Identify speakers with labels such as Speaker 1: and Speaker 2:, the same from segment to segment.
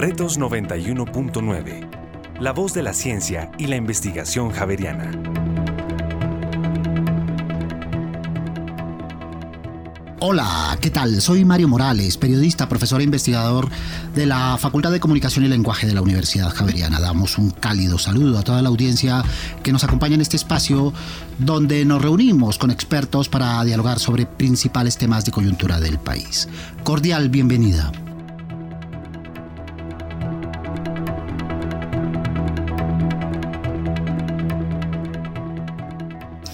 Speaker 1: Retos 91.9. La voz de la ciencia y la investigación javeriana.
Speaker 2: Hola, ¿qué tal? Soy Mario Morales, periodista, profesor e investigador de la Facultad de Comunicación y Lenguaje de la Universidad Javeriana. Damos un cálido saludo a toda la audiencia que nos acompaña en este espacio donde nos reunimos con expertos para dialogar sobre principales temas de coyuntura del país. Cordial bienvenida.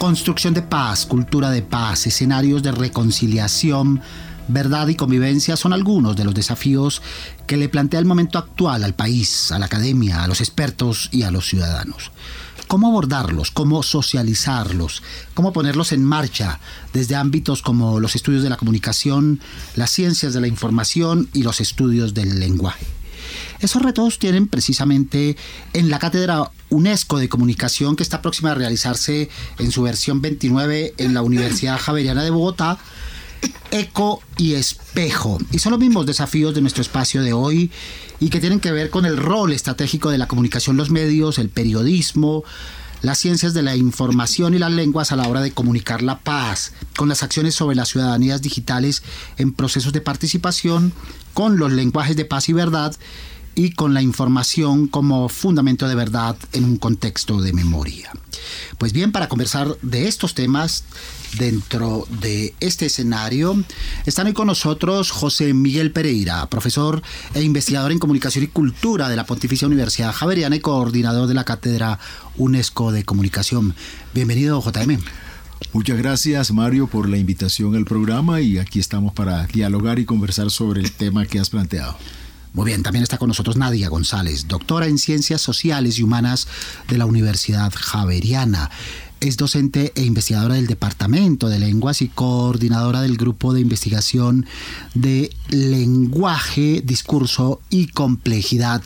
Speaker 2: Construcción de paz, cultura de paz, escenarios de reconciliación, verdad y convivencia son algunos de los desafíos que le plantea el momento actual al país, a la academia, a los expertos y a los ciudadanos. ¿Cómo abordarlos? ¿Cómo socializarlos? ¿Cómo ponerlos en marcha desde ámbitos como los estudios de la comunicación, las ciencias de la información y los estudios del lenguaje? Esos retos tienen precisamente en la cátedra UNESCO de Comunicación que está próxima a realizarse en su versión 29 en la Universidad Javeriana de Bogotá, eco y espejo. Y son los mismos desafíos de nuestro espacio de hoy y que tienen que ver con el rol estratégico de la comunicación, los medios, el periodismo, las ciencias de la información y las lenguas a la hora de comunicar la paz, con las acciones sobre las ciudadanías digitales en procesos de participación, con los lenguajes de paz y verdad y con la información como fundamento de verdad en un contexto de memoria. Pues bien, para conversar de estos temas dentro de este escenario, están hoy con nosotros José Miguel Pereira, profesor e investigador en comunicación y cultura de la Pontificia Universidad Javeriana y coordinador de la Cátedra UNESCO de Comunicación. Bienvenido, JM.
Speaker 3: Muchas gracias Mario por la invitación al programa y aquí estamos para dialogar y conversar sobre el tema que has planteado.
Speaker 2: Muy bien, también está con nosotros Nadia González, doctora en Ciencias Sociales y Humanas de la Universidad Javeriana. Es docente e investigadora del Departamento de Lenguas y coordinadora del Grupo de Investigación de Lenguaje, Discurso y Complejidad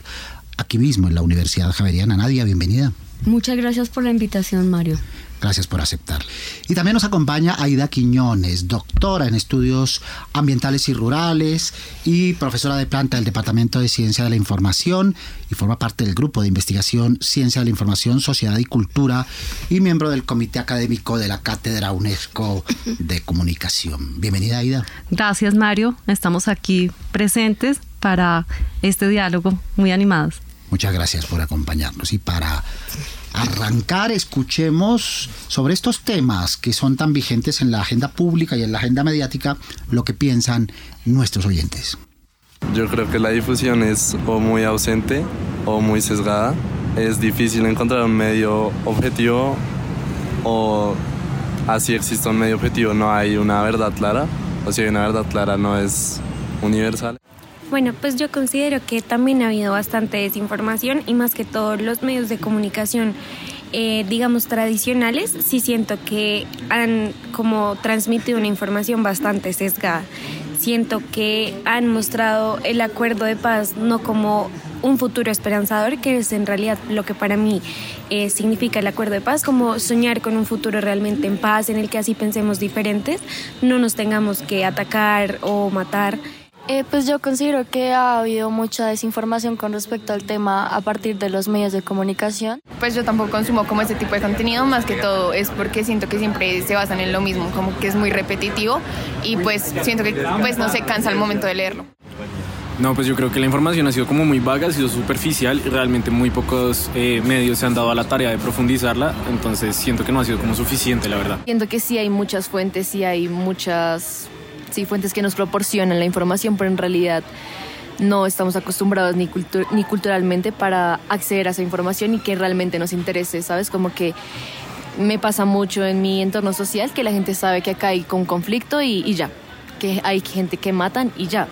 Speaker 2: aquí mismo en la Universidad Javeriana. Nadia, bienvenida.
Speaker 4: Muchas gracias por la invitación, Mario.
Speaker 2: Gracias por aceptar. Y también nos acompaña Aida Quiñones, doctora en estudios ambientales y rurales y profesora de planta del Departamento de Ciencia de la Información y forma parte del grupo de investigación Ciencia de la Información, Sociedad y Cultura y miembro del Comité Académico de la Cátedra UNESCO de Comunicación. Bienvenida, Aida.
Speaker 4: Gracias, Mario. Estamos aquí presentes para este diálogo, muy animados.
Speaker 2: Muchas gracias por acompañarnos y para arrancar, escuchemos sobre estos temas que son tan vigentes en la agenda pública y en la agenda mediática, lo que piensan nuestros oyentes.
Speaker 5: Yo creo que la difusión es o muy ausente o muy sesgada. Es difícil encontrar un medio objetivo o así existe un medio objetivo, no hay una verdad clara. O si hay una verdad clara no es universal.
Speaker 6: Bueno, pues yo considero que también ha habido bastante desinformación y más que todos los medios de comunicación, eh, digamos, tradicionales, sí siento que han como transmitido una información bastante sesgada. Siento que han mostrado el acuerdo de paz no como un futuro esperanzador, que es en realidad lo que para mí eh, significa el acuerdo de paz, como soñar con un futuro realmente en paz, en el que así pensemos diferentes, no nos tengamos que atacar o matar.
Speaker 7: Eh, pues yo considero que ha habido mucha desinformación con respecto al tema a partir de los medios de comunicación.
Speaker 8: Pues yo tampoco consumo como ese tipo de contenido, más que todo es porque siento que siempre se basan en lo mismo, como que es muy repetitivo y pues siento que pues no se cansa al momento de leerlo.
Speaker 9: No, pues yo creo que la información ha sido como muy vaga, ha sido superficial y realmente muy pocos eh, medios se han dado a la tarea de profundizarla, entonces siento que no ha sido como suficiente, la verdad.
Speaker 10: Siento que sí hay muchas fuentes, sí hay muchas sí, fuentes que nos proporcionan la información, pero en realidad no estamos acostumbrados ni, ni culturalmente para acceder a esa información y que realmente nos interese, ¿sabes? Como que me pasa mucho en mi entorno social que la gente sabe que acá hay un conflicto y, y ya que hay gente que matan y ya,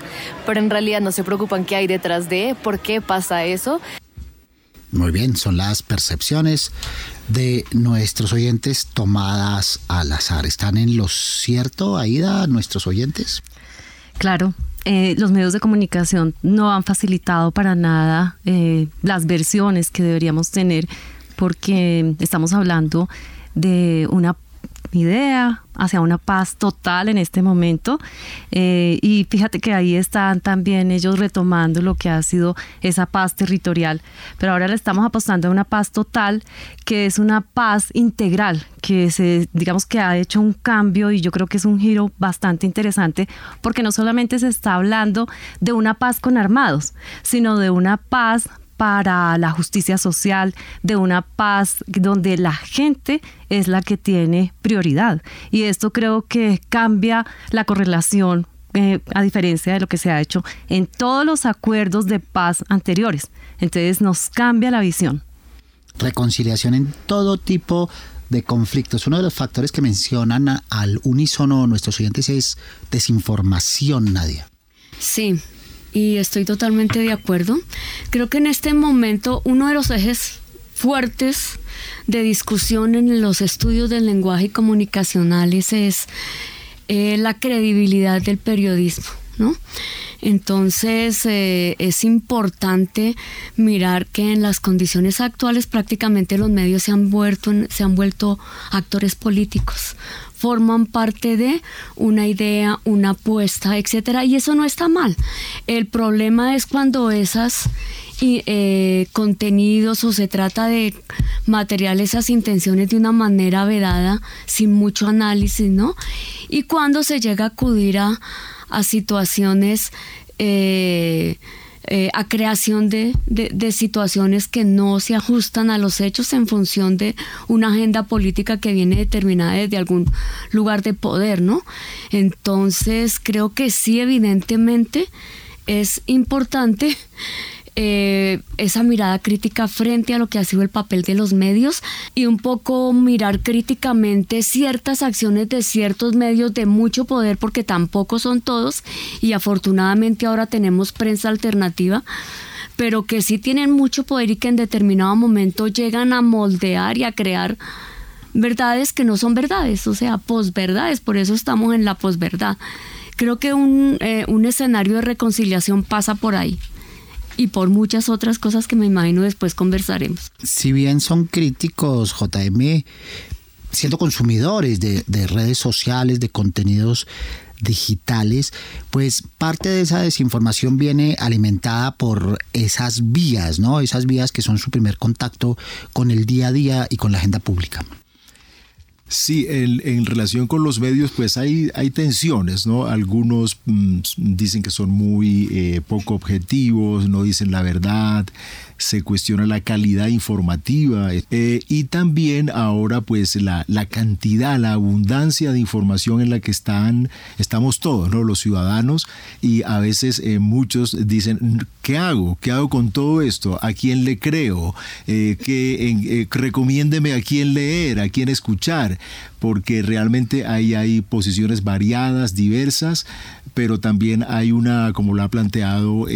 Speaker 10: pero en realidad no se preocupan qué hay detrás de, por qué pasa eso.
Speaker 2: Muy bien, son las percepciones de nuestros oyentes tomadas al azar. ¿Están en lo cierto, Aida, nuestros oyentes?
Speaker 4: Claro, eh, los medios de comunicación no han facilitado para nada eh, las versiones que deberíamos tener porque estamos hablando de una idea hacia una paz total en este momento. Eh, y fíjate que ahí están también ellos retomando lo que ha sido esa paz territorial. Pero ahora le estamos apostando a una paz total, que es una paz integral, que se, digamos que ha hecho un cambio y yo creo que es un giro bastante interesante, porque no solamente se está hablando de una paz con armados, sino de una paz para la justicia social, de una paz donde la gente es la que tiene prioridad. Y esto creo que cambia la correlación eh, a diferencia de lo que se ha hecho en todos los acuerdos de paz anteriores. Entonces nos cambia la visión.
Speaker 2: Reconciliación en todo tipo de conflictos. Uno de los factores que mencionan al unísono nuestros oyentes es desinformación, Nadia.
Speaker 11: Sí, y estoy totalmente de acuerdo. Creo que en este momento uno de los ejes fuertes de discusión en los estudios del lenguaje comunicacionales es eh, la credibilidad del periodismo, ¿no? Entonces eh, es importante mirar que en las condiciones actuales prácticamente los medios se han vuelto, se han vuelto actores políticos forman parte de una idea, una apuesta, etcétera, y eso no está mal. El problema es cuando esas eh, contenidos o se trata de material esas intenciones de una manera vedada, sin mucho análisis, ¿no? Y cuando se llega a acudir a, situaciones eh, eh, a creación de, situaciones que no se ajustan a los hechos en función de una agenda política que viene determinada desde algún lugar de poder, ¿no? Entonces creo que sí, evidentemente es importante eh, esa mirada crítica frente a lo que ha sido el papel de los medios y un poco mirar críticamente ciertas acciones de ciertos medios de mucho poder porque tampoco son todos y afortunadamente ahora tenemos prensa alternativa pero que sí tienen mucho poder y que en determinado momento llegan a moldear y a crear verdades que no son verdades, o sea, posverdades, por eso estamos en la posverdad. Creo que un, eh, un escenario de reconciliación pasa por ahí y por muchas otras cosas que me imagino después conversaremos.
Speaker 2: Si bien son críticos, JM, siendo consumidores de, redes sociales, de contenidos digitales, pues parte de esa desinformación viene alimentada por esas vías, ¿no? Esas vías que son su primer contacto con el día a día y con la agenda pública.
Speaker 3: Sí, en, relación con los medios, pues hay, hay tensiones, ¿no? Algunos mm, dicen que son muy eh, poco objetivos, no dicen la verdad, se cuestiona la calidad informativa eh, y también ahora pues la, la, cantidad, la abundancia de información en la que están, estamos todos, ¿no? los ciudadanos y a veces eh, muchos dicen, ¿qué hago? ¿Qué hago con todo esto? ¿A quién le creo? Eh, recomiéndeme a quién leer, a quién escuchar, porque realmente ahí hay posiciones variadas, diversas, pero también hay una, como lo ha planteado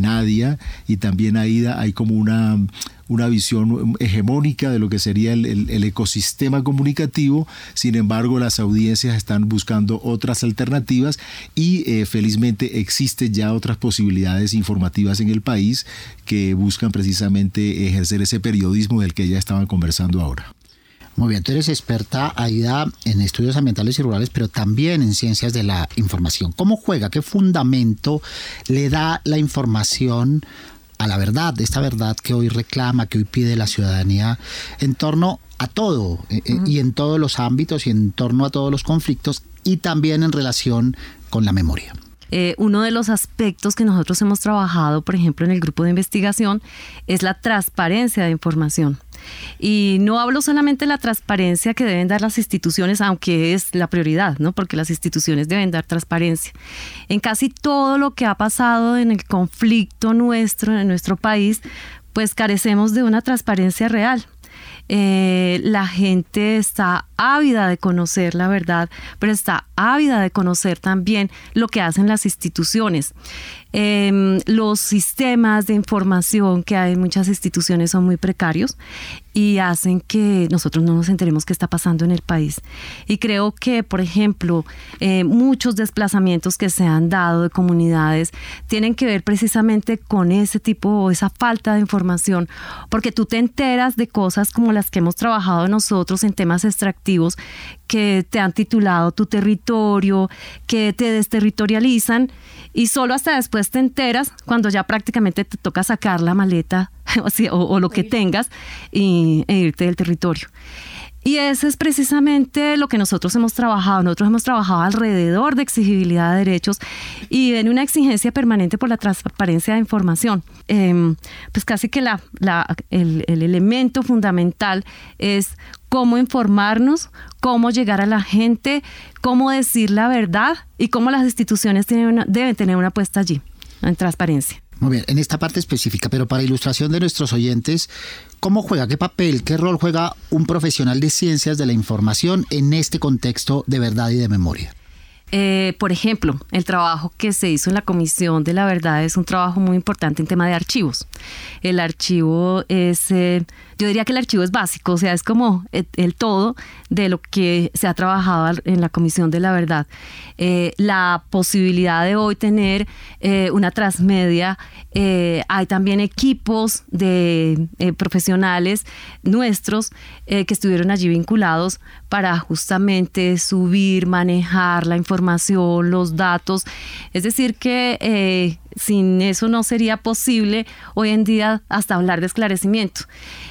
Speaker 3: Nadia, y también Aida, hay como una, una visión hegemónica de lo que sería el, ecosistema comunicativo, sin embargo las audiencias están buscando otras alternativas y eh, felizmente existen ya otras posibilidades informativas en el país que buscan precisamente ejercer ese periodismo del que ya estaban conversando ahora.
Speaker 2: Muy bien, tú eres experta, Aida, en estudios ambientales y rurales, pero también en ciencias de la información. ¿Cómo juega? ¿Qué fundamento le da la información a la verdad, esta verdad que hoy reclama, que hoy pide la ciudadanía en torno a todo eh, eh, y en todos los ámbitos y en torno a todos los conflictos y también en relación con la memoria.
Speaker 4: Eh, uno de los aspectos que nosotros hemos trabajado, por ejemplo, en el grupo de investigación, es la transparencia de información. Y no hablo solamente de la transparencia que deben dar las instituciones, aunque es la prioridad, ¿no? Porque las instituciones deben dar transparencia. En casi todo lo que ha pasado en el conflicto nuestro, en nuestro país, pues carecemos de una transparencia real. Eh, la gente está ávida de conocer la verdad, pero está ávida de conocer también lo que hacen las instituciones. Em, los sistemas de información que hay en muchas instituciones son muy precarios y hacen que nosotros no nos enteremos qué está pasando en el país. Y creo que, por ejemplo, eh, muchos desplazamientos que se han dado de comunidades tienen que ver precisamente con ese tipo o esa falta de información, porque tú te enteras de cosas como las que hemos trabajado nosotros en temas extractivos que te han titulado tu territorio, que te desterritorializan y solo hasta después te enteras cuando ya prácticamente te toca sacar la maleta o, lo que tengas y, e irte del territorio. Y eso es precisamente lo que nosotros hemos trabajado. Nosotros hemos trabajado alrededor de exigibilidad de derechos y en una exigencia permanente por la transparencia de información. Em, pues casi que la, el, el elemento fundamental es cómo informarnos, cómo llegar a la gente, cómo decir la verdad y cómo las instituciones tienen deben tener una puesta allí, en transparencia.
Speaker 2: Muy bien, en esta parte específica, pero para ilustración de nuestros oyentes, ¿cómo juega, qué papel, qué rol juega un profesional de ciencias de la información en este contexto de verdad y de memoria?
Speaker 4: Eh, por ejemplo, el trabajo que se hizo en la Comisión de la Verdad es un trabajo muy importante en tema de archivos. El archivo es, eh, yo diría que el archivo es básico, o sea, es como el, todo de lo que se ha trabajado en la Comisión de la Verdad. Eh, la posibilidad de hoy tener una transmedia, hay también equipos de profesionales nuestros que estuvieron allí vinculados para justamente subir, manejar la información, los datos. Es decir, que eh, sin eso no sería posible hoy en día hasta hablar de esclarecimiento.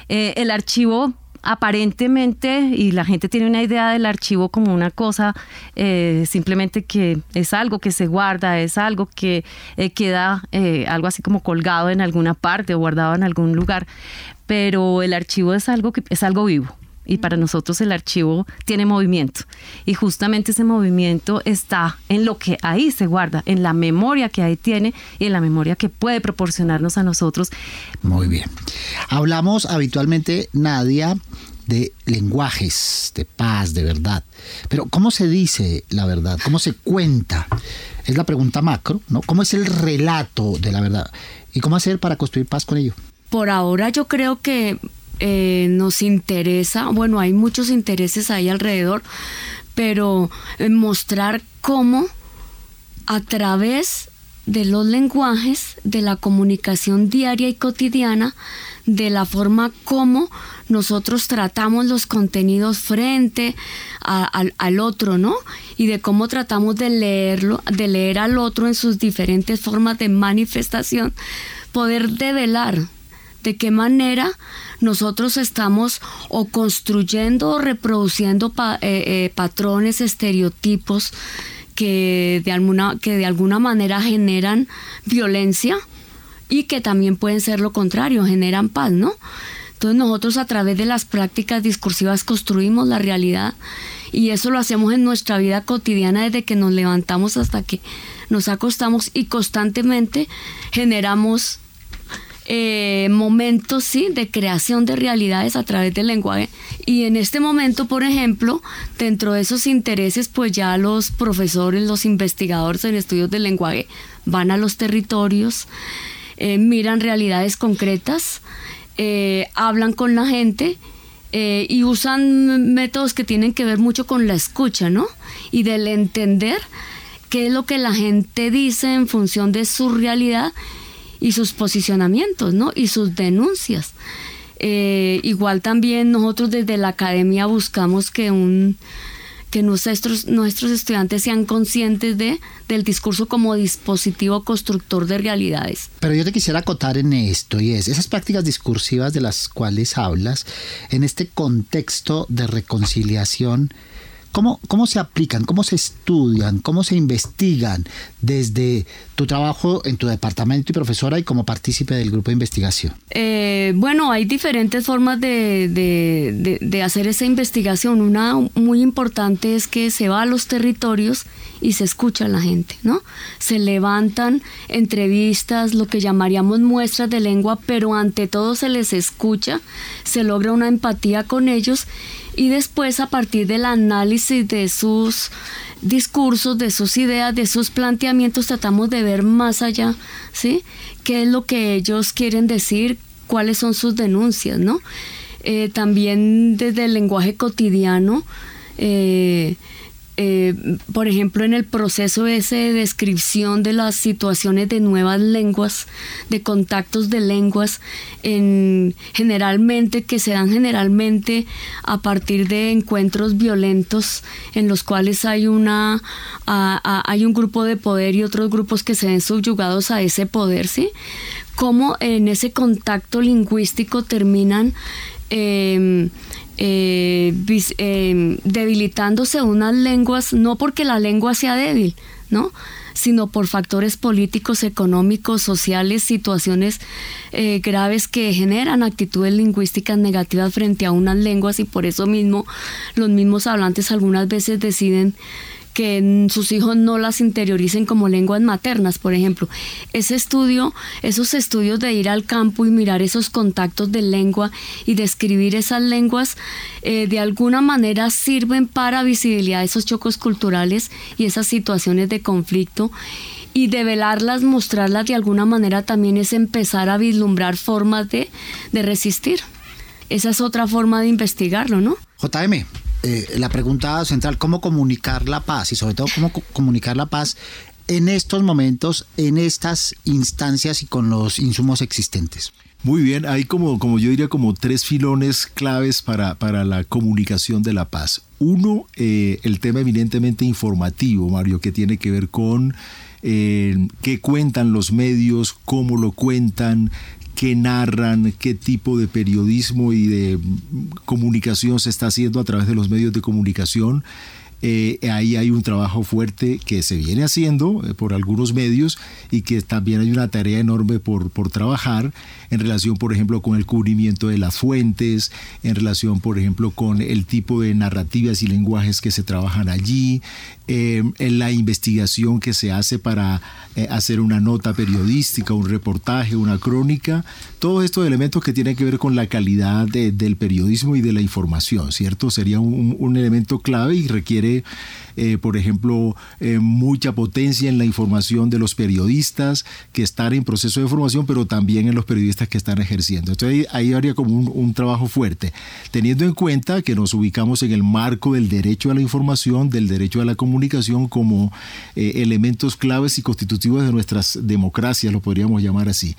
Speaker 4: Eh, el archivo aparentemente, y la gente tiene una idea del archivo como una cosa eh, simplemente que es algo que se guarda, es algo que queda algo así como colgado en alguna parte o guardado en algún lugar, pero el archivo es algo que es algo vivo y para nosotros el archivo tiene movimiento. Y justamente ese movimiento está en lo que ahí se guarda, en la memoria que ahí tiene y en la memoria que puede proporcionarnos a nosotros.
Speaker 2: Muy bien. Hablamos habitualmente, Nadia, de lenguajes, de paz, de verdad. Pero ¿cómo se dice la verdad? ¿Cómo se cuenta? Es la pregunta macro, ¿no? ¿Cómo es el relato de la verdad? ¿Y cómo hacer para construir paz con ello?
Speaker 11: Por ahora yo creo que eh, nos interesa, bueno, hay muchos intereses ahí alrededor, pero mostrar cómo a través de los lenguajes, de la comunicación diaria y cotidiana, de la forma como nosotros tratamos los contenidos frente al, al, otro, ¿no? Y de cómo tratamos de leerlo, de leer al otro en sus diferentes formas de manifestación, poder develar de qué manera nosotros estamos o construyendo o reproduciendo eh, eh, patrones, estereotipos que de, alguna, que de alguna manera generan violencia y que también pueden ser lo contrario, generan paz, ¿no? Entonces nosotros a través de las prácticas discursivas construimos la realidad y eso lo hacemos en nuestra vida cotidiana desde que nos levantamos hasta que nos acostamos y constantemente generamos eh, momentos sí de creación de realidades a través del lenguaje. Y en este momento por ejemplo dentro de esos intereses pues ya los profesores los investigadores en estudios del lenguaje van a los territorios eh, miran realidades concretas eh, hablan con la gente y usan métodos que tienen que ver mucho con la escucha no y del entender qué es lo que la gente dice en función de su realidad y sus posicionamientos, ¿no? Y sus denuncias. Eh, igual también nosotros desde la academia buscamos que un que nuestros, nuestros estudiantes sean conscientes de, del discurso como dispositivo constructor de realidades.
Speaker 2: Pero yo te quisiera acotar en esto, y es esas prácticas discursivas de las cuales hablas, en este contexto de reconciliación, ¿Cómo, ¿Cómo se aplican? ¿Cómo se estudian? ¿Cómo se investigan desde tu trabajo en tu departamento y profesora y como partícipe del grupo de investigación?
Speaker 11: Eh, bueno, hay diferentes formas de, de, de, hacer esa investigación. Una muy importante es que se va a los territorios y se escucha a la gente, ¿no? Se levantan entrevistas, lo que llamaríamos muestras de lengua, pero ante todo se les escucha, se logra una empatía con ellos y después a partir del análisis de sus discursos, de sus ideas, de sus planteamientos, tratamos de ver más allá, ¿sí? ¿Qué es lo que ellos quieren decir? ¿Cuáles son sus denuncias, no? eh, también desde el lenguaje cotidiano. Eh, eh, por ejemplo, en el proceso ese de descripción de las situaciones de nuevas lenguas, de contactos de lenguas, en, generalmente que se dan generalmente a partir de encuentros violentos en los cuales hay una hay un grupo de poder y otros grupos que se ven subyugados a ese poder, ¿sí? Cómo en ese contacto lingüístico terminan eh, eh, eh, debilitándose unas lenguas, no porque la lengua sea débil, ¿no? sino por factores políticos, económicos, sociales, situaciones eh, graves que generan actitudes lingüísticas negativas frente a unas lenguas y por eso mismo los mismos hablantes algunas veces deciden que sus hijos no las interioricen como lenguas maternas, por ejemplo. Ese estudio, esos estudios de ir al campo y mirar esos contactos de lengua y describir esas lenguas, eh, de alguna manera sirven para visibilidad esos chocos culturales y esas situaciones de conflicto y develarlas, mostrarlas de alguna manera también es empezar a vislumbrar formas de, de resistir. Esa es otra forma de investigarlo, ¿no?
Speaker 2: JM, eh, la pregunta central, ¿cómo comunicar la paz? Y sobre todo, ¿cómo comunicar la paz en estos momentos, en estas instancias y con los insumos existentes?
Speaker 3: Muy bien, hay como, como yo diría como tres filones claves para, para la comunicación de la paz. Uno, eh, el tema eminentemente informativo, Mario, que tiene que ver con eh, qué cuentan los medios, cómo lo cuentan, qué narran, qué tipo de periodismo y de comunicación se está haciendo a través de los medios de comunicación. Eh, ahí hay un trabajo fuerte que se viene haciendo eh, por algunos medios y que también hay una tarea enorme por, por trabajar en relación, por ejemplo, con el cubrimiento de las fuentes, en relación, por ejemplo, con el tipo de narrativas y lenguajes que se trabajan allí, eh, en la investigación que se hace para hacer una nota periodística, un reportaje, una crónica, todos estos elementos que tienen que ver con la calidad del periodismo y de la información, ¿cierto? Sería un, un elemento clave y requiere eh, por ejemplo, eh, mucha potencia en la información de los periodistas que están en proceso de formación, pero también en los periodistas que están ejerciendo. Entonces ahí, habría como un, trabajo fuerte, teniendo en cuenta que nos ubicamos en el marco del derecho a la información, del derecho a la comunicación como eh, elementos claves y constitutivos de nuestras democracias, lo podríamos llamar así.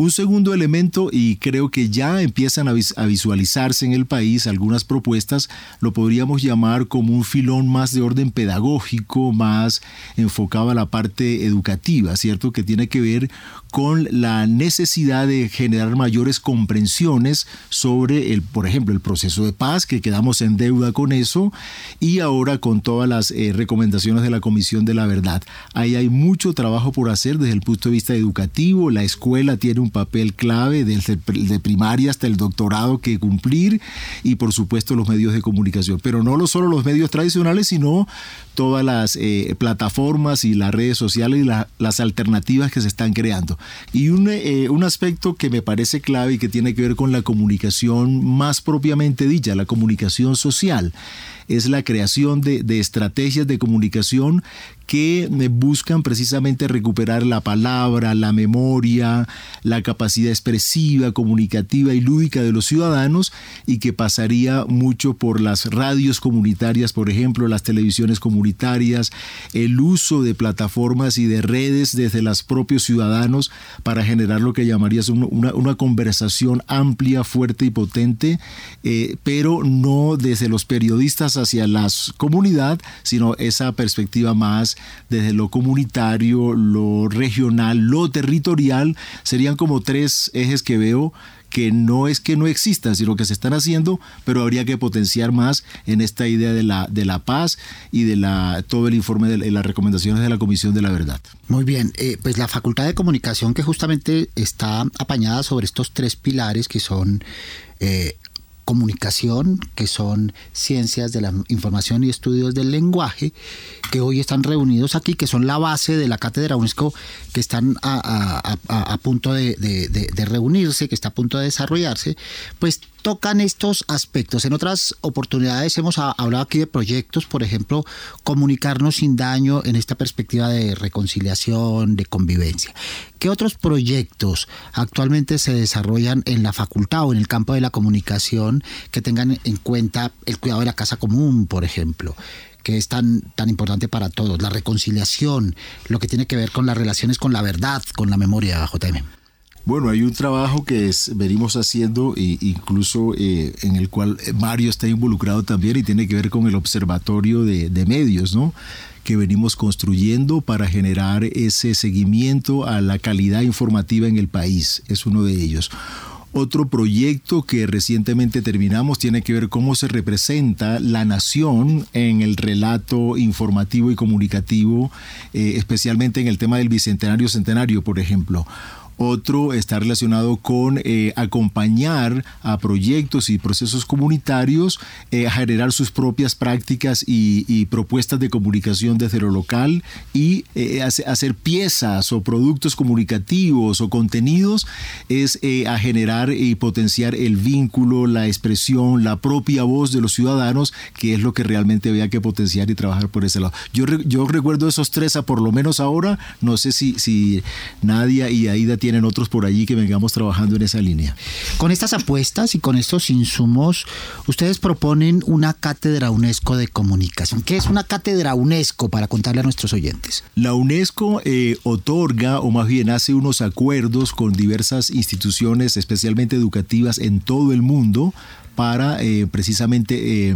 Speaker 3: Un segundo elemento, y creo que ya empiezan a, visualizarse en el país algunas propuestas, lo podríamos llamar como un filón más de orden pedagógico, más enfocado a la parte educativa, ¿cierto? Que tiene que ver con la necesidad de generar mayores comprensiones sobre el, por ejemplo, el proceso de paz, que quedamos en deuda con eso, y ahora con todas las eh, recomendaciones de la Comisión de la Verdad. Ahí hay mucho trabajo por hacer desde el punto de vista educativo, la escuela tiene un papel clave desde de primaria hasta el doctorado que cumplir, y por supuesto los medios de comunicación, pero no solo los medios tradicionales, sino todas las eh, plataformas y las redes sociales y las alternativas que se están creando. Y un, eh, un aspecto que me parece clave y que tiene que ver con la comunicación más propiamente dicha, la comunicación social es la creación de, de, estrategias de comunicación que buscan precisamente recuperar la palabra, la memoria, la capacidad expresiva, comunicativa y lúdica de los ciudadanos y que pasaría mucho por las radios comunitarias, por ejemplo, las televisiones comunitarias, el uso de plataformas y de redes desde los propios ciudadanos para generar lo que llamarías una, una conversación amplia, fuerte y potente, eh, pero no desde los periodistas hacia la comunidad, sino esa perspectiva más desde lo comunitario, lo regional, lo territorial, serían como tres ejes que veo que no es que no existan, sino que se están haciendo, pero habría que potenciar más en esta idea de la, de la paz y de la, todo el informe de, las recomendaciones de la Comisión de la Verdad.
Speaker 2: Muy bien, eh, pues la Facultad de Comunicación que justamente está apañada sobre estos tres pilares que son eh, comunicación, que son ciencias de la información y estudios del lenguaje, que hoy están reunidos aquí, que son la base de la cátedra UNESCO, que están a, punto de, reunirse, que está a punto de desarrollarse, pues tocan estos aspectos? En otras oportunidades hemos hablado aquí de proyectos, por ejemplo, comunicarnos sin daño en esta perspectiva de reconciliación, de convivencia. ¿Qué otros proyectos actualmente se desarrollan en la facultad o en el campo de la comunicación que tengan en cuenta el cuidado de la casa común, por ejemplo? que es tan, tan importante para todos, la reconciliación, lo que tiene que ver con las relaciones con la verdad, con la memoria, JM.
Speaker 3: Bueno, hay un trabajo que venimos haciendo e incluso eh, en el cual Mario está involucrado también y tiene que ver con el observatorio de, medios, ¿no? que venimos construyendo para generar ese seguimiento a la calidad informativa en el país. Es uno de ellos. Otro proyecto que recientemente terminamos tiene que ver cómo se representa la nación en el relato informativo y comunicativo, eh, especialmente en el tema del bicentenario centenario, por ejemplo. Otro está relacionado con eh, acompañar a proyectos y procesos comunitarios eh, a generar sus propias prácticas y, propuestas de comunicación desde lo local y eh, hacer piezas o productos comunicativos o contenidos es a generar y potenciar el vínculo, la expresión, la propia voz de los ciudadanos, que es lo que realmente había que potenciar y trabajar por ese lado. Yo, yo recuerdo esos tres, a por lo menos ahora, no sé si, si Nadia y Aida tienen tienen otros por allí que vengamos trabajando en esa línea.
Speaker 2: Con estas apuestas y con estos insumos, ustedes proponen una cátedra UNESCO de comunicación. ¿Qué es una cátedra UNESCO para contarle a nuestros oyentes?
Speaker 3: La UNESCO eh, otorga o más bien hace unos acuerdos con diversas instituciones, especialmente educativas en todo el mundo, para eh, precisamente eh,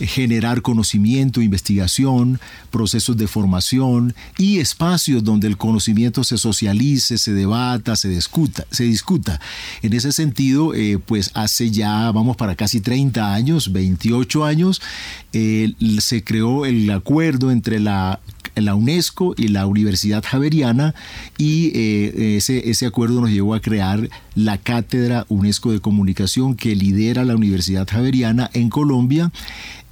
Speaker 3: generar conocimiento, investigación, procesos de formación y espacios donde el conocimiento se socialice, se debata, se discuta. Se discuta. En ese sentido, eh, pues hace ya, vamos para casi 30 años, 28 años, se creó el acuerdo entre la la UNESCO y la Universidad Javeriana y eh, ese, ese acuerdo nos llevó a crear la Cátedra UNESCO de Comunicación que lidera la Universidad Javeriana en Colombia.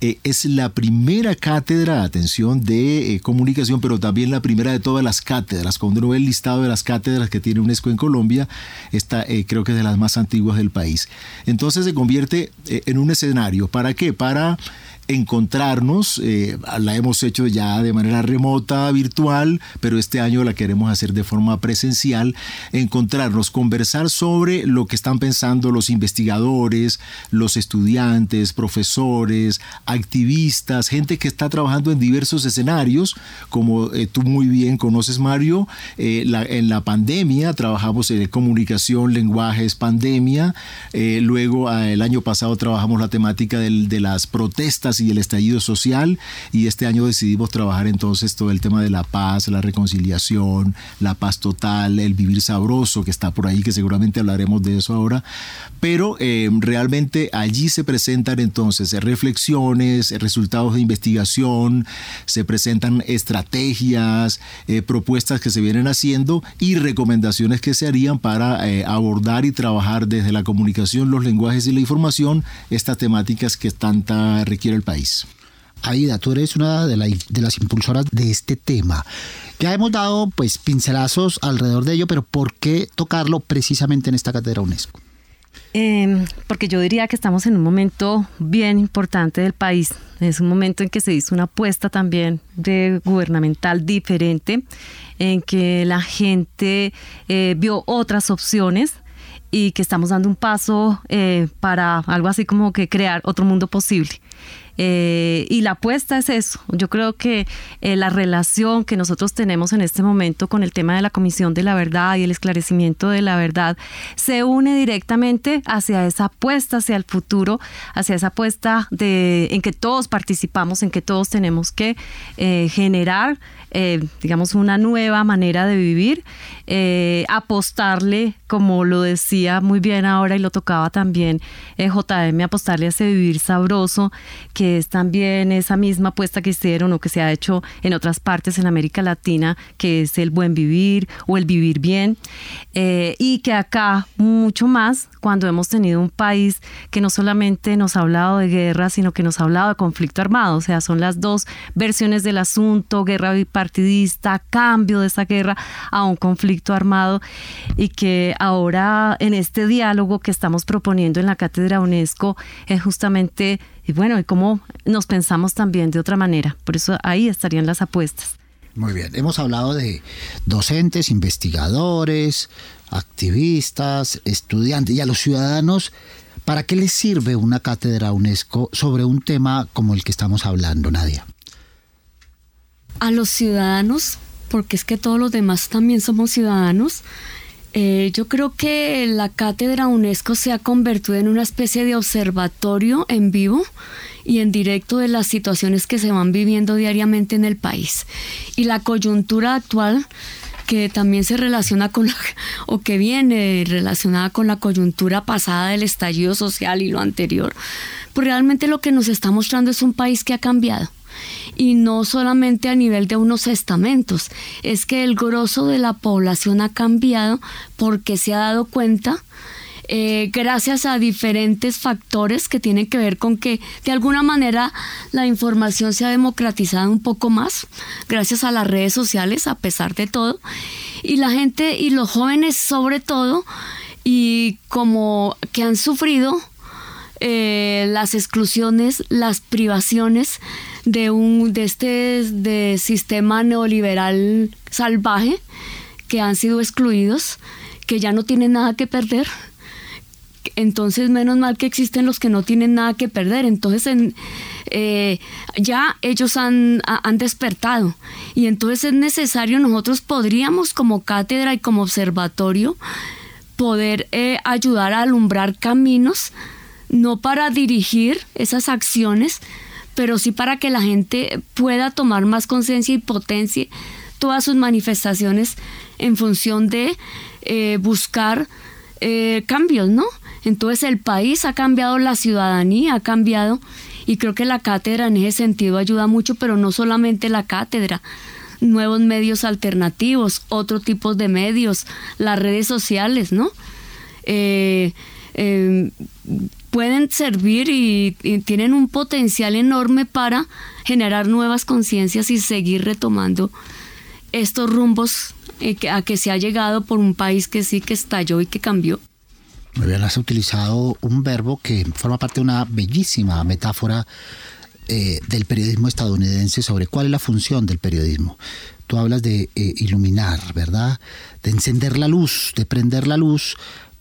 Speaker 3: Eh, es la primera cátedra, atención, de eh, comunicación, pero también la primera de todas las cátedras. Cuando uno ve el listado de las cátedras que tiene UNESCO en Colombia, esta creo que es de las más antiguas del país. Entonces se convierte en un escenario. ¿Para qué? Para encontrarnos, eh, la hemos hecho ya de manera remota, virtual, pero este año la queremos hacer de forma presencial, encontrarnos, conversar sobre lo que están pensando los investigadores, los estudiantes, profesores, activistas, gente que está trabajando en diversos escenarios, como eh, tú muy bien conoces Mario, eh, en la pandemia trabajamos en comunicación, lenguajes, pandemia, luego el año pasado trabajamos la temática de las protestas y el estallido social. Y este año decidimos trabajar entonces todo el tema de la paz, la reconciliación, la paz total, el vivir sabroso que está por ahí, que seguramente hablaremos de eso ahora, pero eh, realmente allí se presentan entonces reflexiones, resultados de investigación, se presentan estrategias, eh, propuestas que se vienen haciendo y recomendaciones que se harían para eh, abordar y trabajar desde la comunicación, los lenguajes y la información estas temáticas que tanta requiere el país.
Speaker 2: Aida, tú eres una de, las impulsoras de este tema. Ya hemos dado pues pincelazos alrededor de ello, pero ¿por qué tocarlo precisamente en esta cátedra UNESCO?
Speaker 4: Em, porque yo diría que estamos en un momento bien importante del país. Es un momento en que se hizo una apuesta también de gubernamental diferente, en que la gente eh, vio otras opciones y que estamos dando un paso eh, para algo así como que crear otro mundo posible. Eh, y la apuesta es eso. Yo creo que eh, la relación que nosotros tenemos en este momento con el tema de la Comisión de la Verdad y el esclarecimiento de la verdad se une directamente hacia esa apuesta, hacia el futuro, hacia esa apuesta de, en que todos participamos, en que todos tenemos que generar eh, digamos, una nueva manera de vivir, eh, apostarle, como lo decía muy bien ahora y lo tocaba también eh, JM, apostarle a ese vivir sabroso, que es también esa misma apuesta que hicieron o que se ha hecho en otras partes en América Latina, que es el buen vivir o el vivir bien, eh, y que acá mucho más cuando hemos tenido un país que no solamente nos ha hablado de guerra, sino que nos ha hablado de conflicto armado, o sea, son las dos versiones del asunto, guerra bipartidista, cambio de esa guerra a un conflicto armado, y que ahora en este diálogo que estamos proponiendo en la Cátedra UNESCO es justamente, y bueno, y cómo nos pensamos también de otra manera, por eso ahí estarían las apuestas.
Speaker 2: Muy bien, hemos hablado de docentes, investigadores, activistas, estudiantes y a los ciudadanos. ¿Para qué les sirve una cátedra UNESCO sobre un tema como el que estamos hablando, Nadia?
Speaker 11: A los ciudadanos, porque es que todos los demás también somos ciudadanos, eh, yo creo que la cátedra UNESCO se ha convertido en una especie de observatorio en vivo y en directo de las situaciones que se van viviendo diariamente en el país. Y la coyuntura actual que también se relaciona con la, o que viene relacionada con la coyuntura pasada del estallido social y lo anterior, pues realmente lo que nos está mostrando es un país que ha cambiado. Y no solamente a nivel de unos estamentos, es que el grosso de la población ha cambiado porque se ha dado cuenta eh, gracias a diferentes factores que tienen que ver con que de alguna manera la información se ha democratizado un poco más, gracias a las redes sociales, a pesar de todo. Y la gente y los jóvenes sobre todo, y como que han sufrido eh, las exclusiones, las privaciones de un de este de sistema neoliberal salvaje que han sido excluidos, que ya no tienen nada que perder entonces menos mal que existen los que no tienen nada que perder. Entonces eh, ya ellos han, han, despertado y entonces es necesario, nosotros podríamos como cátedra y como observatorio poder eh, ayudar a alumbrar caminos, no para dirigir esas acciones, pero sí para que la gente pueda tomar más conciencia y potencie todas sus manifestaciones en función de eh, buscar cambios, ¿no? Entonces el país ha cambiado, la ciudadanía ha cambiado y creo que la cátedra en ese sentido ayuda mucho, pero no solamente la cátedra, nuevos medios alternativos, otro tipo de medios, las redes sociales, ¿no? Eh, em, pueden servir y, tienen un potencial enorme para generar nuevas conciencias y seguir retomando estos rumbos eh, a que se ha llegado por un país que sí que estalló y que cambió.
Speaker 2: Muy bien, utilizado un verbo que forma parte de una bellísima metáfora eh, del periodismo estadounidense sobre cuál es la función del periodismo. Tú hablas de eh, iluminar, ¿verdad? De encender la luz, de prender la luz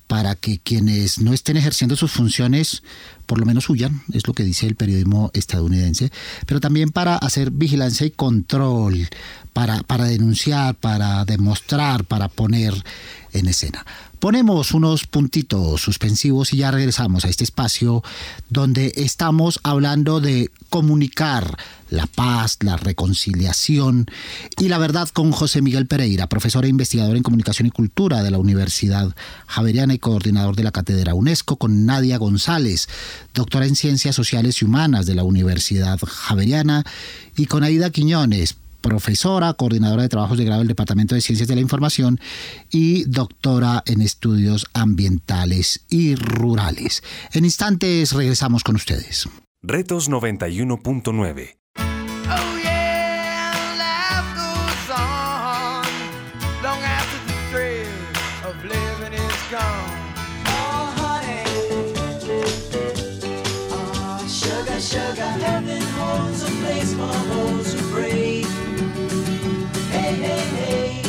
Speaker 2: para que quienes no estén ejerciendo sus funciones por lo menos huyan, es lo que dice el periodismo estadounidense, pero también para hacer vigilancia y control, para, para denunciar, para demostrar, para poner en escena. Ponemos unos puntitos suspensivos y ya regresamos a este espacio donde estamos hablando de comunicar la paz, la reconciliación y la verdad con José Miguel Pereira, profesor e investigador en comunicación y cultura de la Universidad Javeriana y coordinador de la Cátedra UNESCO, con Nadia González, doctora en Ciencias Sociales y Humanas de la Universidad Javeriana, y con Aida Quiñones, profesora, coordinadora de trabajos de grado del Departamento de Ciencias de la Información y doctora en estudios ambientales y rurales. En instantes regresamos con ustedes.
Speaker 1: Retos 91.9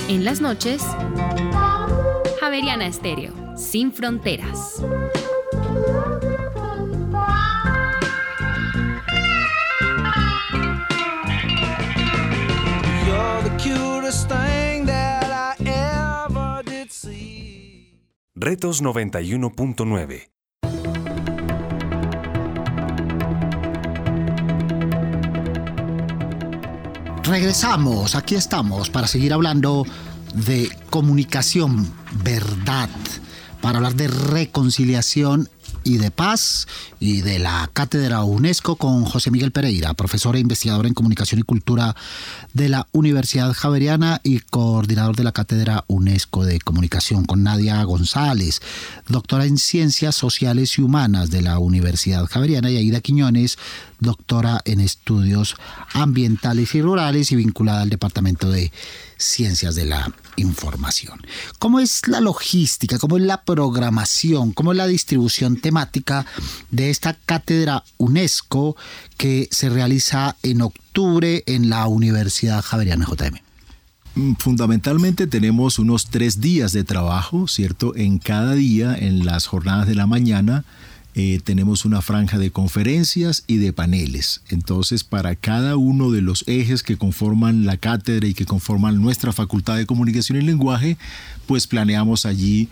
Speaker 12: En las noches, Javeriana Estéreo, sin fronteras.
Speaker 1: Retos 91.9
Speaker 2: Regresamos, aquí estamos para seguir hablando de comunicación, verdad, para hablar de reconciliación y de Paz y de la Cátedra UNESCO con José Miguel Pereira, profesor e investigador en comunicación y cultura de la Universidad Javeriana y coordinador de la Cátedra UNESCO de Comunicación con Nadia González, doctora en Ciencias Sociales y Humanas de la Universidad Javeriana y Aida Quiñones, doctora en Estudios Ambientales y Rurales y vinculada al Departamento de Ciencias de la Información. ¿Cómo es la logística, cómo es la programación, cómo es la distribución temática de esta cátedra UNESCO que se realiza en octubre en la Universidad Javeriana JM?
Speaker 3: Mm, fundamentalmente tenemos unos tres días de trabajo, ¿cierto? En cada día, en las jornadas de la mañana, eh, tenemos una franja de conferencias y de paneles. Entonces, para cada uno de los ejes que conforman la cátedra y que conforman nuestra Facultad de Comunicación y Lenguaje, pues planeamos allí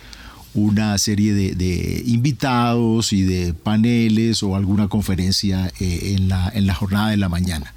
Speaker 3: una serie de, invitados y de paneles o alguna conferencia eh, en, la, en la jornada de la mañana.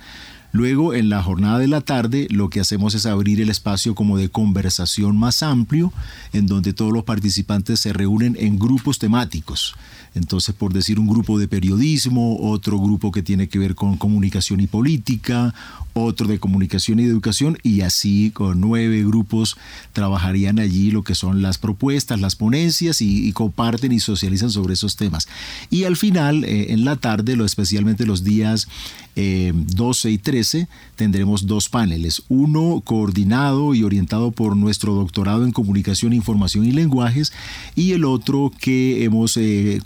Speaker 3: Luego, en la jornada de la tarde, lo que hacemos es abrir el espacio como de conversación más amplio, en donde todos los participantes se reúnen en grupos temáticos. Entonces, por decir un grupo de periodismo, otro grupo que tiene que ver con comunicación y política, otro de comunicación y educación, y así con nueve grupos trabajarían allí lo que son las propuestas, las ponencias y, comparten y socializan sobre esos temas. Y al final, eh, en la tarde, lo, especialmente los días 12 eh, y 13, tendremos dos paneles, uno coordinado y orientado por nuestro doctorado en comunicación, información y lenguajes, y el otro que hemos eh,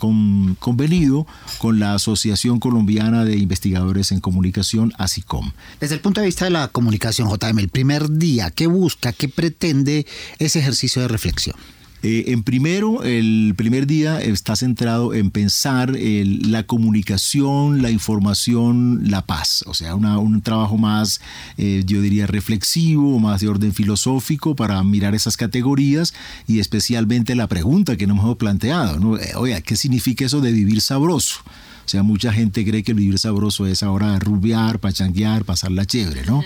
Speaker 3: convenido con la Asociación Colombiana de Investigadores en Comunicación, ASICOM.
Speaker 2: Desde el punto de vista de la comunicación, JM, el primer día, ¿qué busca, qué pretende ese ejercicio de reflexión?
Speaker 3: Eh, en primero, el primer día está centrado en pensar la comunicación, la información, la paz. O sea, un trabajo más, eh, yo diría, reflexivo, más de orden filosófico para mirar esas categorías y especialmente la pregunta que nos hemos planteado. ¿no? Eh, oiga, ¿qué significa eso de vivir sabroso? O sea, mucha gente cree que el vivir sabroso es ahora rubiar, pachanguear, pasarla chévere, ¿no?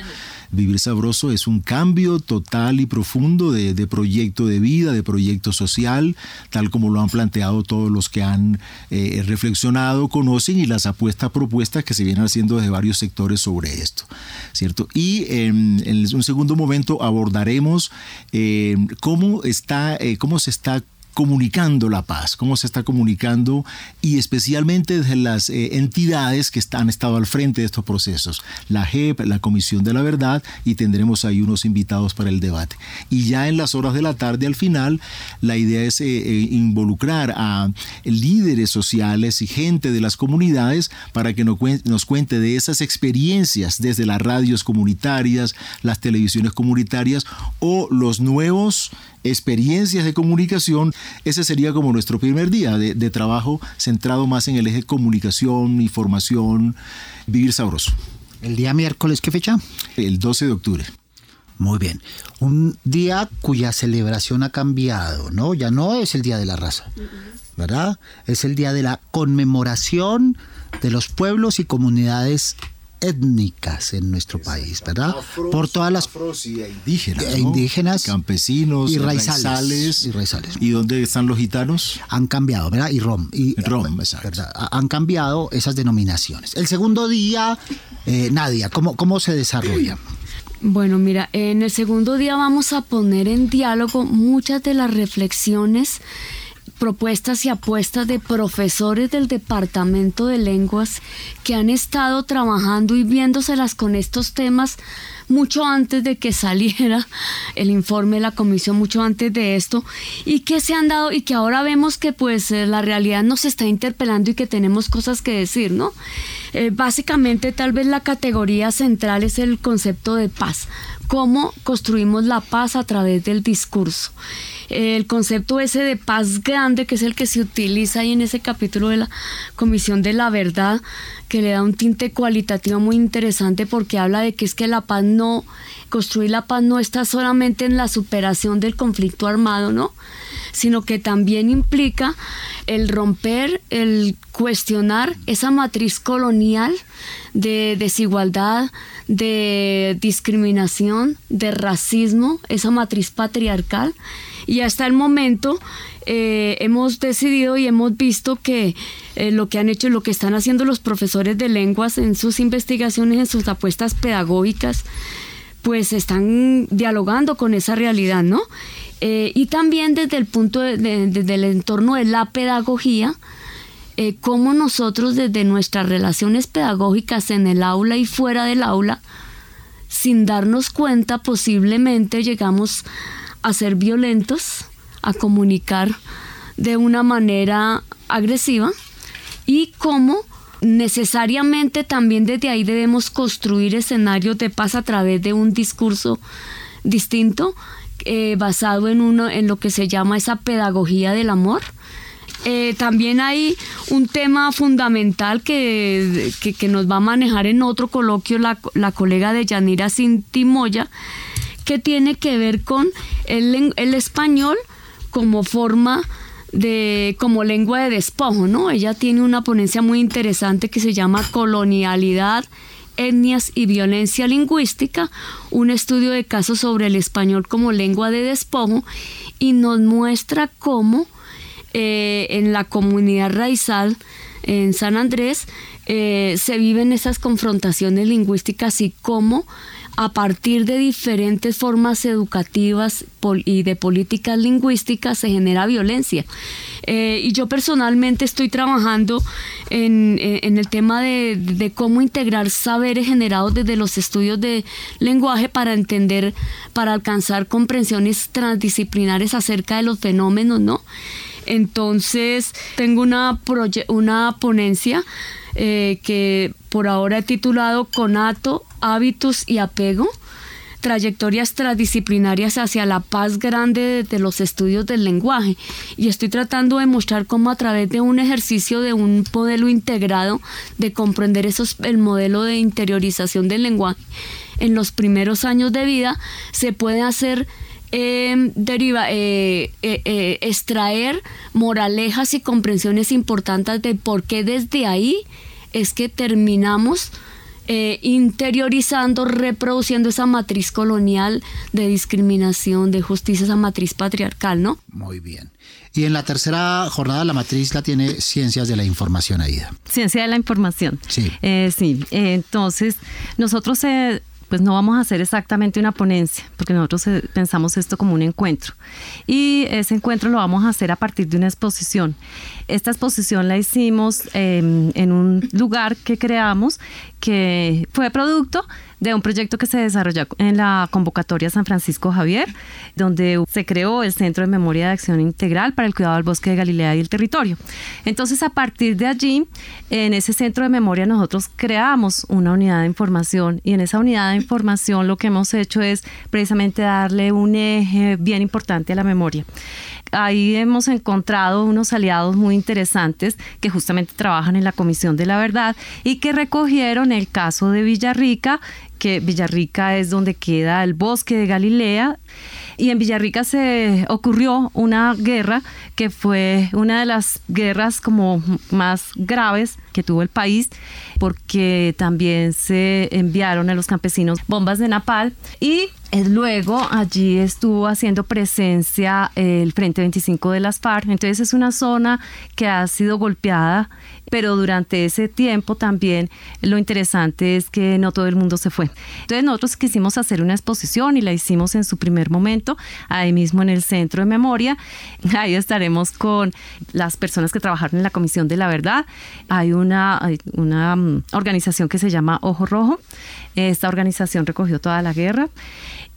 Speaker 3: Vivir sabroso es un cambio total y profundo de, proyecto de vida, de proyecto social, tal como lo han planteado todos los que han eh, reflexionado, conocen y las apuestas propuestas que se vienen haciendo desde varios sectores sobre esto, ¿cierto? Y en, un segundo momento abordaremos eh, cómo está, eh, cómo se está comunicando la paz, cómo se está comunicando y especialmente desde las eh, entidades que han estado al frente de estos procesos, la JEP, la Comisión de la Verdad y tendremos ahí unos invitados para el debate. Y ya en las horas de la tarde al final, la idea es eh, eh, involucrar a líderes sociales y gente de las comunidades para que nos cuente de esas experiencias desde las radios comunitarias, las televisiones comunitarias o los nuevos experiencias de comunicación, ese sería como nuestro primer día de, trabajo centrado más en el eje comunicación, información, vivir sabroso.
Speaker 2: ¿El día miércoles qué fecha?
Speaker 3: El 12 de octubre.
Speaker 2: Muy bien. Un día cuya celebración ha cambiado, ¿no? Ya no es el Día de la Raza, ¿verdad? Es el día de la conmemoración de los pueblos y comunidades étnicas en nuestro país, ¿verdad?
Speaker 3: Por todas las indígenas,
Speaker 2: e indígenas
Speaker 3: campesinos,
Speaker 2: y raizales,
Speaker 3: y ¿Y dónde están los gitanos?
Speaker 2: Han cambiado, ¿verdad? Y rom, y
Speaker 3: rom,
Speaker 2: Han cambiado esas denominaciones. El segundo día, eh, Nadia, ¿cómo, cómo se desarrolla?
Speaker 11: Bueno, mira, en el segundo día vamos a poner en diálogo muchas de las reflexiones propuestas y apuestas de profesores del Departamento de Lenguas que han estado trabajando y viéndoselas con estos temas mucho antes de que saliera el informe de la comisión, mucho antes de esto, y que se han dado y que ahora vemos que pues eh, la realidad nos está interpelando y que tenemos cosas que decir, ¿no? Eh, básicamente tal vez la categoría central es el concepto de paz, cómo construimos la paz a través del discurso el concepto ese de paz grande, que es el que se utiliza ahí en ese capítulo de la Comisión de la Verdad, que le da un tinte cualitativo muy interesante porque habla de que es que la paz no, construir la paz no está solamente en la superación del conflicto armado, ¿no? Sino que también implica el romper, el cuestionar esa matriz colonial de desigualdad, de discriminación, de racismo, esa matriz patriarcal. Y hasta el momento eh, hemos decidido y hemos visto que eh, lo que han hecho, lo que están haciendo los profesores de lenguas en sus investigaciones, en sus apuestas pedagógicas, pues están dialogando con esa realidad, ¿no? Eh, y también desde el punto de, desde el entorno de la pedagogía, cómo nosotros desde nuestras relaciones pedagógicas en el aula y fuera del aula, sin darnos cuenta, posiblemente llegamos a ser violentos, a comunicar de una manera agresiva y cómo necesariamente también desde ahí debemos construir escenarios de paz a través de un discurso distinto eh, basado en uno en lo que se llama esa pedagogía del amor eh, también hay un tema fundamental que, que, nos va a manejar en otro coloquio la, la colega de Yanira Sintimoya, que tiene que ver con el, el español como forma de como lengua de despojo, ¿no? Ella tiene una ponencia muy interesante que se llama Colonialidad, etnias y violencia lingüística, un estudio de casos sobre el español como lengua de despojo y nos muestra cómo eh, en la comunidad raizal en San Andrés eh, se viven esas confrontaciones lingüísticas y cómo a partir de diferentes formas educativas y de políticas lingüísticas se genera violencia. Eh, y yo personalmente estoy trabajando en, eh, el tema de, cómo integrar saberes generados desde los estudios de lenguaje para entender, para alcanzar comprensiones transdisciplinares acerca de los fenómenos, ¿no? Entonces, tengo una, una ponencia eh, que por ahora he titulado Conato, Hábitos y Apego, trayectorias transdisciplinarias hacia la paz grande de los estudios del lenguaje. Y estoy tratando de mostrar cómo a través de un ejercicio de un modelo integrado, de comprender esos, el modelo de interiorización del lenguaje en los primeros años de vida, se puede hacer em, deriva, eh, eh, extraer moralejas y comprensiones importantes de por qué desde ahí es que terminamos eh, interiorizando, reproduciendo esa matriz colonial de discriminación, de justicia, esa matriz patriarcal, ¿no?
Speaker 2: Muy bien. Y en la tercera jornada la matriz la tiene Ciencias de la Información, Aida.
Speaker 4: Ciencia de la Información.
Speaker 2: Sí.
Speaker 4: Eh, sí, entonces nosotros... Eh, pues no vamos a hacer exactamente una ponencia, porque nosotros pensamos esto como un encuentro. Y ese encuentro lo vamos a hacer a partir de una exposición. Esta exposición la hicimos em, en un lugar que creamos que fue producto de un proyecto que se desarrolló en la convocatoria San Francisco Javier, donde se creó el Centro de Memoria de Acción Integral para el Cuidado del Bosque de Galilea y el Territorio. Entonces, a partir de allí, en ese Centro de Memoria nosotros creamos una unidad de información y en esa unidad de información lo que hemos hecho es precisamente darle un eje bien importante a la memoria ahí hemos encontrado unos aliados muy interesantes que justamente trabajan en la Comisión de la Verdad y que recogieron el caso de Villarrica, que Villarrica es donde queda el bosque de Galilea y en Villarrica se ocurrió una guerra que fue una de las guerras como más graves que tuvo el país porque también se enviaron a los campesinos bombas de napal y Luego allí estuvo haciendo presencia el Frente 25 de las FARC, entonces es una zona que ha sido golpeada, pero durante ese tiempo también lo interesante es que no todo el mundo se fue. Entonces nosotros quisimos hacer una exposición y la hicimos en su primer momento, ahí mismo en el Centro de Memoria. Ahí estaremos con las personas que trabajaron en la Comisión de la Verdad. Hay una, una mm, organización que se llama Ojo Rojo. Esta organización recogió toda la guerra.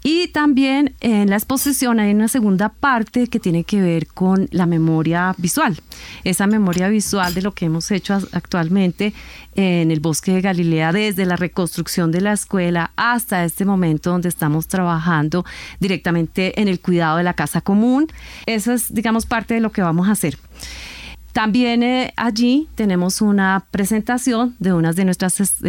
Speaker 4: Y también en la exposición hay una segunda parte que tiene que ver con la memoria visual. Esa memoria visual de lo que hemos hecho actualmente en el bosque de Galilea, desde la reconstrucción de la escuela hasta este momento donde estamos trabajando directamente en el cuidado de la casa común. Esa es, digamos, parte de lo que vamos a hacer. También eh, allí tenemos una presentación de unas de nuestras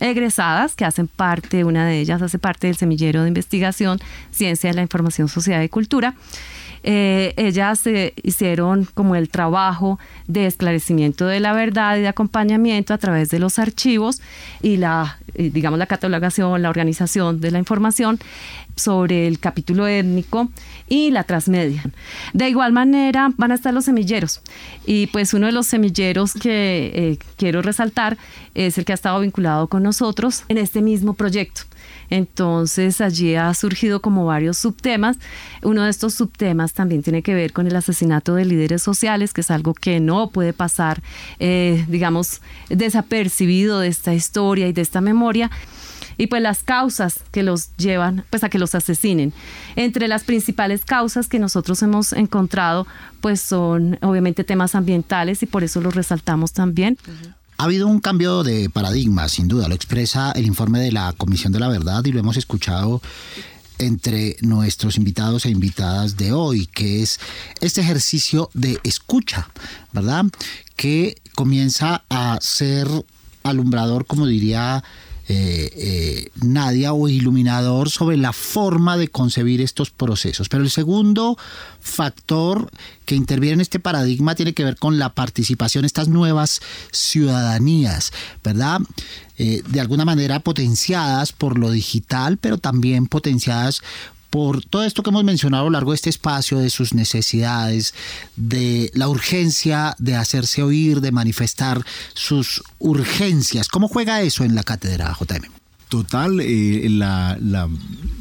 Speaker 4: egresadas que hacen parte, una de ellas hace parte del semillero de investigación Ciencia de la Información, Sociedad y Cultura. Eh, ellas eh, hicieron como el trabajo de esclarecimiento de la verdad y de acompañamiento a través de los archivos y la, digamos, la catalogación, la organización de la información sobre el capítulo étnico y la transmedia. De igual manera van a estar los semilleros y pues uno de los semilleros que eh, quiero resaltar es el que ha estado vinculado con nosotros en este mismo proyecto. Entonces allí ha surgido como varios subtemas. Uno de estos subtemas también tiene que ver con el asesinato de líderes sociales, que es algo que no puede pasar, eh, digamos, desapercibido de esta historia y de esta memoria y pues las causas que los llevan pues a que los asesinen. Entre las principales causas que nosotros hemos encontrado pues son obviamente temas ambientales y por eso los resaltamos también.
Speaker 2: Ha habido un cambio de paradigma, sin duda, lo expresa el informe de la Comisión de la Verdad y lo hemos escuchado entre nuestros invitados e invitadas de hoy, que es este ejercicio de escucha, ¿verdad? Que comienza a ser alumbrador, como diría eh, eh, Nadia o iluminador sobre la forma de concebir estos procesos. Pero el segundo factor que interviene en este paradigma tiene que ver con la participación, estas nuevas ciudadanías, ¿verdad? Eh, de alguna manera potenciadas por lo digital, pero también potenciadas por todo esto que hemos mencionado a lo largo de este espacio, de sus necesidades, de la urgencia de hacerse oír, de manifestar sus urgencias. ¿Cómo juega eso en la cátedra, JM?
Speaker 3: Total, eh, la,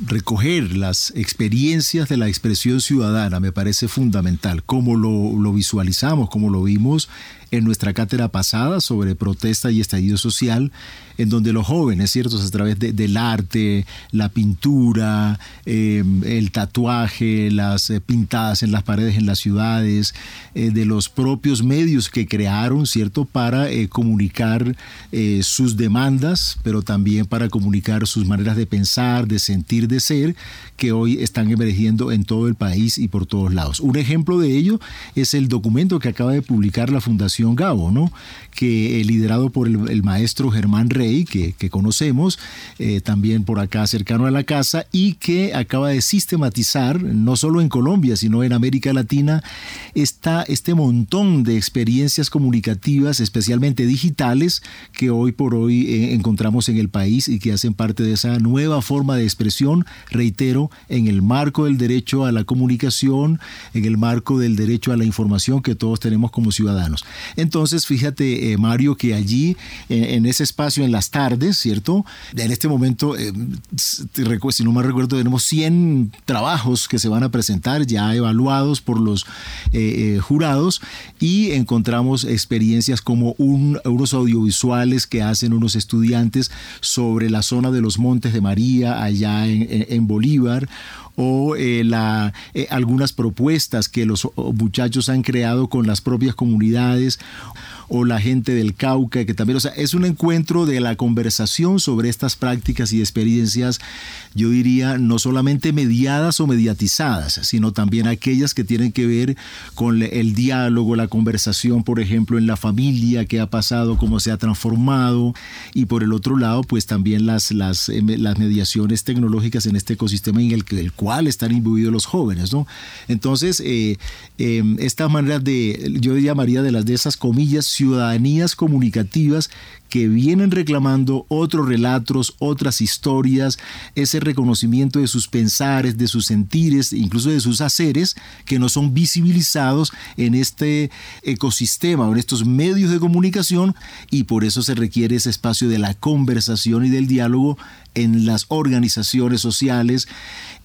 Speaker 3: recoger las experiencias de la expresión ciudadana me parece fundamental. Cómo lo, lo visualizamos, cómo lo vimos en nuestra cátedra pasada sobre protesta y estallido social, en donde los jóvenes, ¿cierto? A través del arte, la pintura, em, el tatuaje, las eh, pintadas en las paredes en las ciudades, eh, de los propios medios que crearon, ¿cierto? Para eh, comunicar sus demandas, pero también para comunicar sus maneras de pensar, de sentir, de ser, que hoy están emergiendo en todo el país y por todos lados. Un ejemplo de ello es el documento que acaba de publicar la Fundación Gabo, ¿no? que liderado por el, maestro Germán Rey, que, conocemos, eh, también por acá cercano a la casa, y que acaba de sistematizar, no solo en Colombia, sino en América Latina, está este montón de experiencias comunicativas, especialmente digitales, que hoy por hoy eh, encontramos en el país y que hacen parte de esa nueva forma de expresión, reitero, en el marco del derecho a la comunicación, en el marco del derecho a la información que todos tenemos como ciudadanos. Entonces, fíjate, eh, Mario, que allí, en, ese espacio, en las tardes, ¿cierto? En este momento, eh, si no me recuerdo, tenemos 100 trabajos que se van a presentar, ya evaluados por los eh, jurados, y encontramos experiencias como unos audiovisuales que hacen unos estudiantes sobre la zona de los Montes de María, allá en Bolívar, o eh, la, eh, algunas propuestas que los muchachos han creado con las propias comunidades o la gente del Cauca, que también, o sea, es un encuentro de la conversación sobre estas prácticas y experiencias, yo diría, no solamente mediadas o mediatizadas, sino también aquellas que tienen que ver con el diálogo, la conversación, por ejemplo, en la familia, qué ha pasado, cómo se ha transformado, y por el otro lado, pues también las, las, eh, mediaciones tecnológicas en este ecosistema en el, el cual están imbuidos los jóvenes, ¿no? Entonces, eh, eh, esta manera de, yo llamaría de las de esas comillas, ciudadanías comunicativas que vienen reclamando otros relatos, otras historias, ese reconocimiento de sus pensares, de sus sentires, incluso de sus haceres, que no son visibilizados en este ecosistema o en estos medios de comunicación y por eso se requiere ese espacio de la conversación y del diálogo en las organizaciones sociales,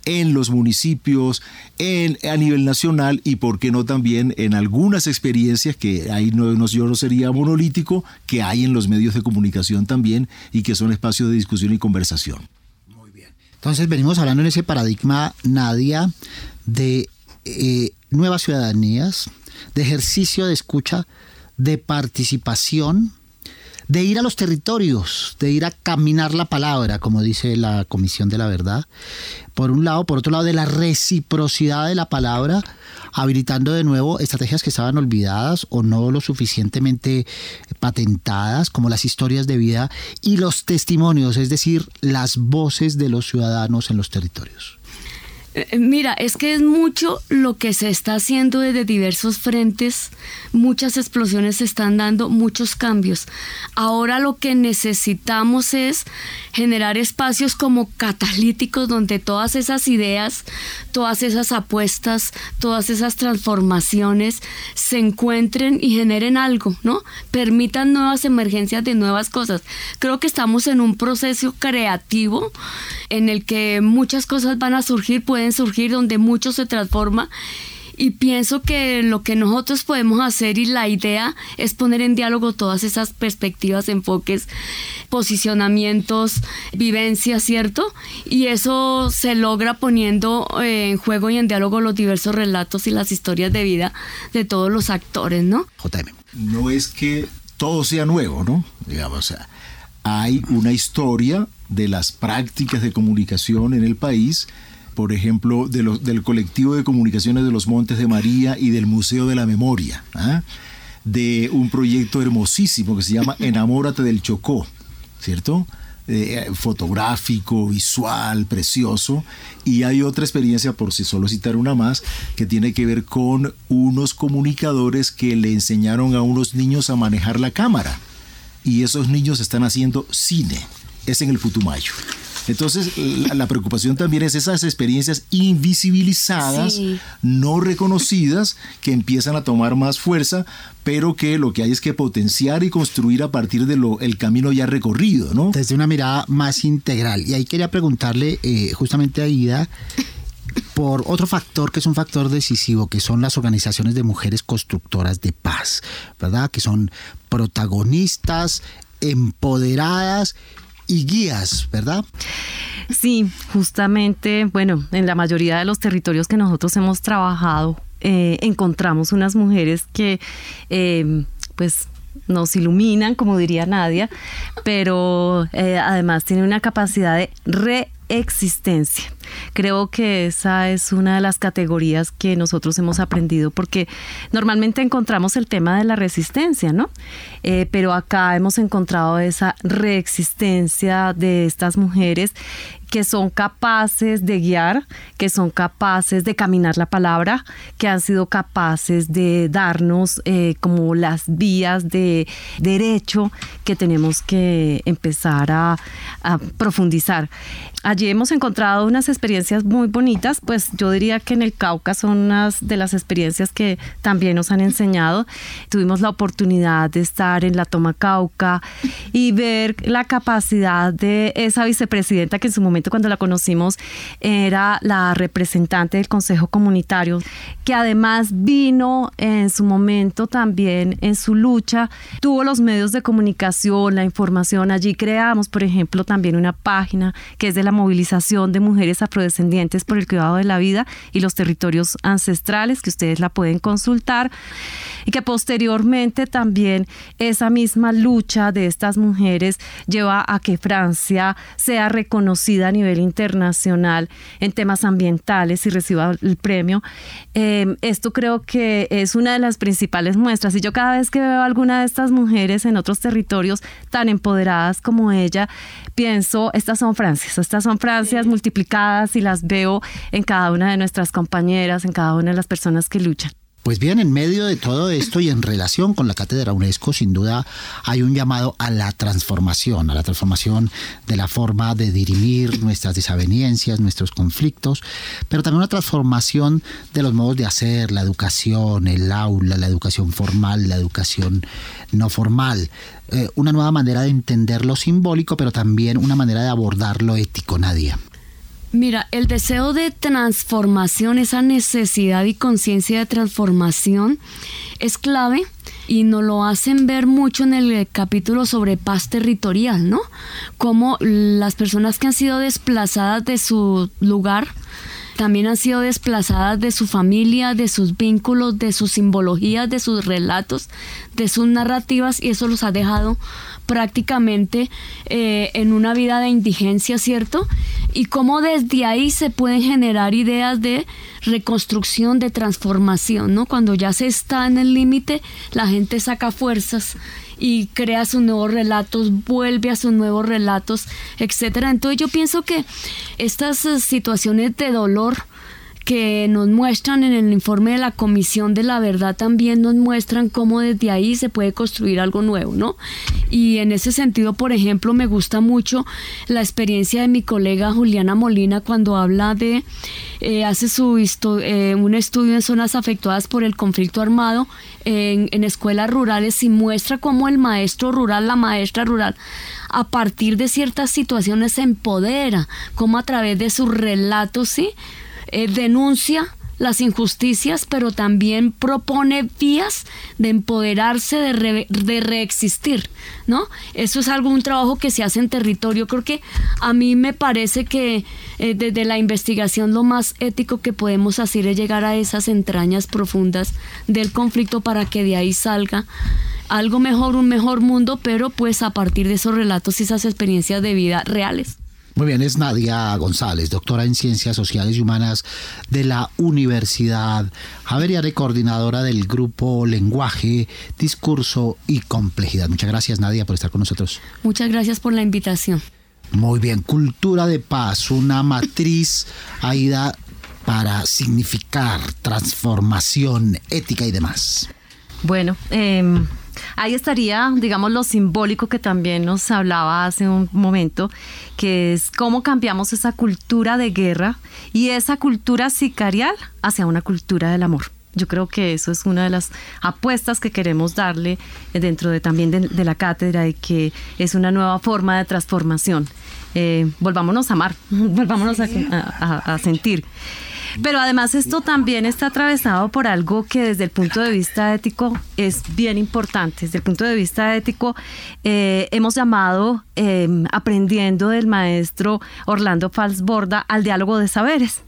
Speaker 3: en los municipios, en, a nivel nacional y, por qué no, también en algunas experiencias que ahí no, no, yo no sería monolítico, que hay en los medios de comunicación también y que son espacios de discusión y conversación.
Speaker 2: Muy bien. Entonces venimos hablando en ese paradigma, Nadia, de eh, nuevas ciudadanías, de ejercicio de escucha, de participación, de ir a los territorios, de ir a caminar la palabra, como dice la Comisión de la Verdad. Por un lado, por otro lado, de la reciprocidad de la palabra, habilitando de nuevo estrategias que estaban olvidadas o no lo suficientemente patentadas, como las historias de vida y los testimonios, es decir, las voces de los ciudadanos en los territorios.
Speaker 11: Eh, mira, es que es mucho lo que se está haciendo desde diversos frentes, muchas explosiones se están dando, muchos cambios. Ahora lo que necesitamos es generar espacios como catalíticos donde todas esas ideas, todas esas apuestas, todas esas transformaciones se encuentren y generen algo, ¿no? Permitan nuevas emergencias de nuevas cosas. Creo que estamos en un proceso creativo en el que muchas cosas van a surgir, pueden surgir, donde mucho se transforma. Y pienso que lo que nosotros podemos hacer y la idea es poner en diálogo todas esas perspectivas, enfoques, posicionamientos, vivencias, ¿cierto? Y eso se logra poniendo eh, en juego y en diálogo los diversos relatos y las historias de vida de todos los actores, ¿no?
Speaker 2: JM.
Speaker 3: No es que todo sea nuevo, ¿no? Digamos, o sea, hay una historia de las prácticas de comunicación en el país, por ejemplo, de del colectivo de comunicaciones de los Montes de María y del Museo de la Memoria, ¿ah? de un proyecto hermosísimo que se llama Enamórate del Chocó, ¿cierto? Eh, fotográfico, visual, precioso. Y hay otra experiencia, por si solo citar una más, que tiene que ver con unos comunicadores que le enseñaron a unos niños a manejar la cámara. Y esos niños están haciendo cine es en el Putumayo. Entonces, la, preocupación también es esas experiencias invisibilizadas, no reconocidas, que empiezan a tomar más fuerza, pero que lo que hay es que potenciar y construir a partir de lo el camino ya recorrido, ¿no?
Speaker 2: Desde una mirada más integral. Y ahí quería preguntarle eh, justamente a Ida por otro factor que es un factor decisivo, que son las organizaciones de mujeres constructoras de paz, ¿verdad? Que son protagonistas, empoderadas y guías, ¿verdad?
Speaker 4: Sí, justamente, bueno, en la mayoría de los territorios que nosotros hemos trabajado, eh, encontramos unas mujeres que, eh, pues, nos iluminan, como diría Nadia, pero eh, además tienen una capacidad de reexistencia. Creo que esa es una de las categorías que nosotros hemos aprendido porque normalmente encontramos el tema de la resistencia, ¿no? Eh, pero acá hemos encontrado esa reexistencia de estas mujeres que son capaces de guiar, que son capaces de caminar la palabra, que han sido capaces de darnos eh, como las vías de derecho que tenemos que empezar a, a profundizar. Allí hemos encontrado unas experiencias muy bonitas, pues yo diría que en el Cauca son unas de las experiencias que también nos han enseñado. Tuvimos la oportunidad de estar en la Toma Cauca y ver la capacidad de esa vicepresidenta que en su momento cuando la conocimos era la representante del Consejo Comunitario, que además vino en su momento también en su lucha, tuvo los medios de comunicación, la información. Allí creamos, por ejemplo, también una página que es de la movilización de mujeres afrodescendientes por el cuidado de la vida y los territorios ancestrales, que ustedes la pueden consultar, y que posteriormente también esa misma lucha de estas mujeres lleva a que Francia sea reconocida a nivel internacional en temas ambientales y reciba el premio. Em, esto creo que es una de las principales muestras. Y yo cada vez que veo alguna de estas mujeres en otros territorios tan empoderadas como ella, pienso, estas son Francias, estas son Francias multiplicadas y las veo en cada una de nuestras compañeras, en cada una de las personas que luchan.
Speaker 2: Pues bien, en medio de todo esto y en relación con la cátedra UNESCO, sin duda hay un llamado a la transformación, a la transformación de la forma de dirimir nuestras desavenencias, nuestros conflictos, pero también una transformación de los modos de hacer, la educación, el aula, la educación formal, la educación no formal, eh, una nueva manera de entender lo simbólico, pero también una manera de abordar lo ético, Nadia.
Speaker 11: Mira, el deseo de transformación, esa necesidad y conciencia de transformación es clave y nos lo hacen ver mucho en el capítulo sobre paz territorial, ¿no? Como las personas que han sido desplazadas de su lugar también han sido desplazadas de su familia, de sus vínculos, de sus simbologías, de sus relatos, de sus narrativas y eso los ha dejado prácticamente eh, en una vida de indigencia, ¿cierto? Y cómo desde ahí se pueden generar ideas de reconstrucción, de transformación, ¿no? Cuando ya se está en el límite, la gente saca fuerzas y crea sus nuevos relatos, vuelve a sus nuevos relatos, etcétera. Entonces yo pienso que estas eh, situaciones de dolor que nos muestran en el informe de la Comisión de la Verdad también nos muestran cómo desde ahí se puede construir algo nuevo, ¿no? Y en ese sentido, por ejemplo, me gusta mucho la experiencia de mi colega Juliana Molina cuando habla de, eh, hace su eh, un estudio en zonas afectadas por el conflicto armado en, en escuelas rurales y muestra cómo el maestro rural, la maestra rural, a partir de ciertas situaciones se empodera, cómo a través de sus relatos, ¿sí? Eh, denuncia las injusticias, pero también propone vías de empoderarse, de, de, reexistir, ¿no? Eso es algo, un trabajo que se hace en territorio. Creo que a mí me parece que eh, desde la investigación lo más ético que podemos hacer es llegar a esas entrañas profundas del conflicto para que de ahí salga algo mejor, un mejor mundo, pero pues a partir de esos relatos y esas experiencias de vida reales.
Speaker 2: Muy bien, es Nadia González, doctora en Ciencias Sociales y Humanas de la Universidad Javeriana y coordinadora del grupo Lenguaje, Discurso y Complejidad. Muchas gracias, Nadia, por estar con nosotros.
Speaker 11: Muchas gracias por la invitación.
Speaker 2: Muy bien, cultura de paz, una matriz, Aida, para significar transformación ética y demás.
Speaker 4: Bueno, eh, Ahí estaría, digamos, lo simbólico que también nos hablaba hace un momento, que es cómo cambiamos esa cultura de guerra y esa cultura sicarial hacia una cultura del amor. Yo creo que eso es una de las apuestas que queremos darle dentro de también de, la cátedra y que es una nueva forma de transformación. Eh, volvámonos a amar, volvámonos a sentir. Pero además esto también está atravesado por algo que desde el punto de vista ético es bien importante. Desde el punto de vista ético eh, hemos llamado, em, aprendiendo del maestro Orlando Falsborda, al diálogo de saberes,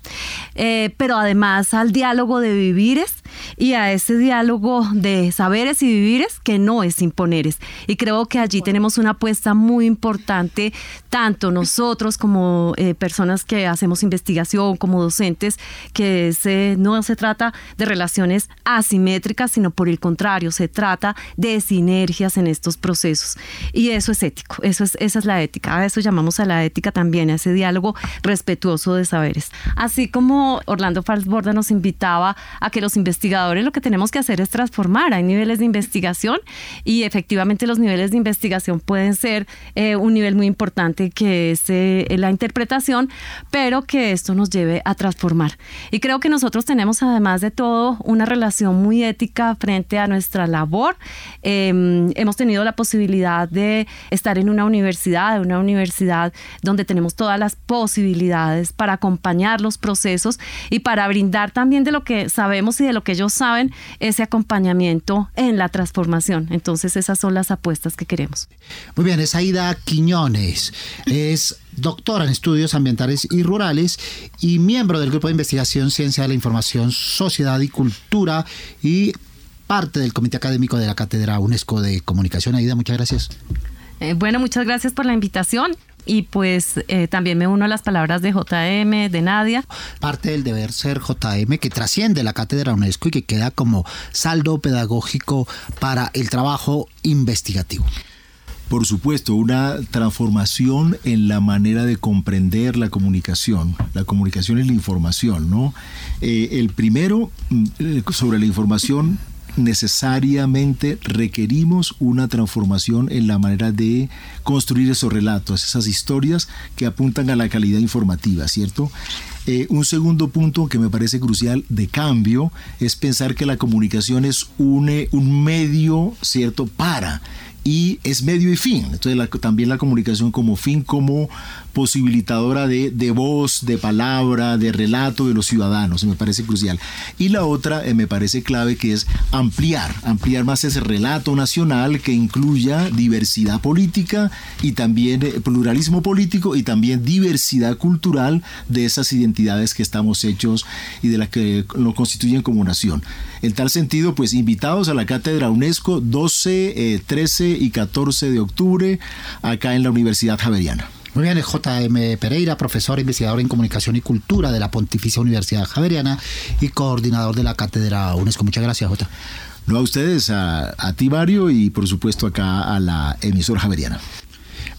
Speaker 4: eh, pero además al diálogo de vivires y a ese diálogo de saberes y vivires que no es imponeres. Y creo que allí tenemos una apuesta muy importante, tanto nosotros como eh, personas que hacemos investigación, como docentes, que no se trata de relaciones asimétricas, sino por el contrario, se trata de sinergias en estos procesos. Y eso es ético, eso es, esa es la ética. A eso llamamos a la ética también, a ese diálogo respetuoso de saberes. Así como Orlando Falsborda nos invitaba a que los investigadores lo que tenemos que hacer es transformar. Hay niveles de investigación y efectivamente los niveles de investigación pueden ser eh, un nivel muy importante que es eh, la interpretación, pero que esto nos lleve a transformar. Y creo que nosotros tenemos además de todo una relación muy ética frente a nuestra labor. Em, hemos tenido la posibilidad de estar en una universidad, una universidad donde tenemos todas las posibilidades para acompañar los procesos y para brindar también de lo que sabemos y de lo que ellos saben ese acompañamiento en la transformación. Entonces esas son las apuestas que queremos.
Speaker 2: Muy bien, es Aida Quiñones, es doctora en estudios ambientales y rurales y miembro del grupo de investigación Ciencia de la Información, Sociedad y Cultura y parte del Comité Académico de la Cátedra UNESCO de Comunicación. Aida, muchas gracias.
Speaker 4: Eh, bueno, muchas gracias por la invitación. Y pues eh, también me uno a las palabras de JM, de Nadia.
Speaker 2: Parte del deber ser JM que trasciende la cátedra UNESCO y que queda como saldo pedagógico para el trabajo investigativo.
Speaker 3: Por supuesto, una transformación en la manera de comprender la comunicación. La comunicación es la información, ¿no? Eh, el primero, mm, sobre la información, necesariamente requerimos una transformación en la manera de construir esos relatos, esas historias que apuntan a la calidad informativa, ¿cierto? Eh, un segundo punto que me parece crucial de cambio es pensar que la comunicación es un, un medio, ¿cierto?, para y es medio y fin. Entonces también la comunicación como fin, como posibilitadora de, voz, de palabra, de relato de los ciudadanos, me parece crucial. Y la otra eh, me parece clave que es ampliar, ampliar más ese relato nacional que incluya diversidad política y también eh, pluralismo político y también diversidad cultural de esas identidades que estamos hechos y de las que nos constituyen como nación. En tal sentido, pues invitados a la Cátedra UNESCO 12, 13 y 14 de octubre acá en la Universidad Javeriana.
Speaker 2: Muy bien, JM Pereira, profesor investigador en comunicación y cultura de la Pontificia Universidad Javeriana y coordinador de la Cátedra UNESCO. Muchas gracias, J.
Speaker 3: No a ustedes, a, a ti, Mario, y por supuesto acá a la emisora Javeriana.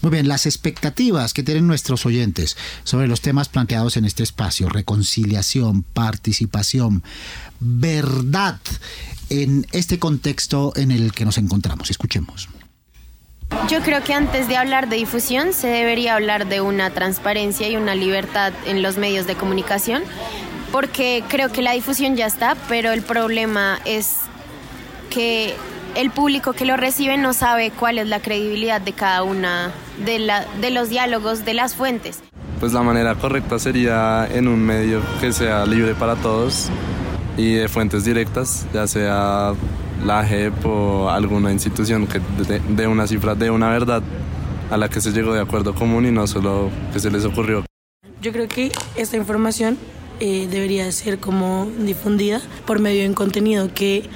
Speaker 2: Muy bien, las expectativas que tienen nuestros oyentes sobre los temas planteados en este espacio, reconciliación, participación, verdad, en este contexto en el que nos encontramos. Escuchemos.
Speaker 6: Yo creo que antes de hablar de difusión se debería hablar de una transparencia y una libertad en los medios de comunicación, porque creo que la difusión ya está, pero el problema es que el público que lo recibe no sabe cuál es la credibilidad de cada una de, la, de los diálogos, de las fuentes.
Speaker 5: Pues la manera correcta sería en un medio que sea libre para todos y de fuentes directas, ya sea la JEP o alguna institución que dé una cifra de una verdad a la que se llegó de acuerdo común y no solo que se les ocurrió.
Speaker 13: Yo creo que esta información eh, debería ser como difundida por medio de un contenido que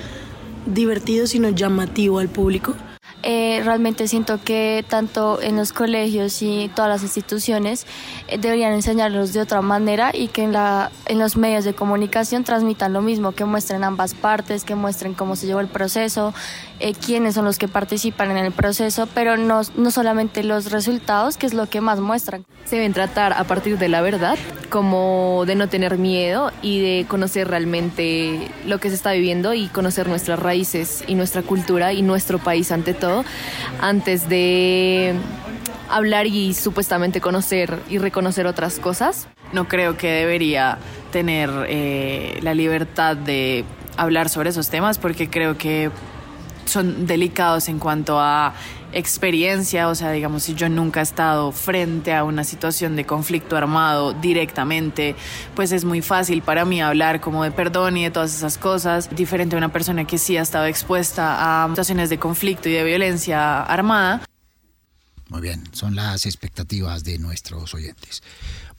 Speaker 13: divertido sino llamativo al público
Speaker 7: eh, realmente siento que tanto en los colegios y todas las instituciones eh, deberían enseñarlos de otra manera y que en, la, en los medios de comunicación transmitan lo mismo, que muestren ambas partes, que muestren cómo se llevó el proceso, eh, quiénes son los que participan en el proceso, pero no, no solamente los resultados, que es lo que más muestran.
Speaker 10: Se deben tratar a partir de la verdad, como de no tener miedo y de conocer realmente lo que se está viviendo y conocer nuestras raíces y nuestra cultura y nuestro país ante todo, antes de hablar y supuestamente conocer y reconocer otras cosas.
Speaker 14: No creo que debería tener eh, la libertad de hablar sobre esos temas porque creo que son delicados en cuanto a experiencia, o sea, digamos, si yo nunca he estado frente a una situación de conflicto armado directamente, pues es muy fácil para mí hablar como de perdón y de todas esas cosas, diferente a una persona que sí ha estado expuesta a situaciones de conflicto y de violencia armada.
Speaker 2: Muy bien, son las expectativas de nuestros oyentes.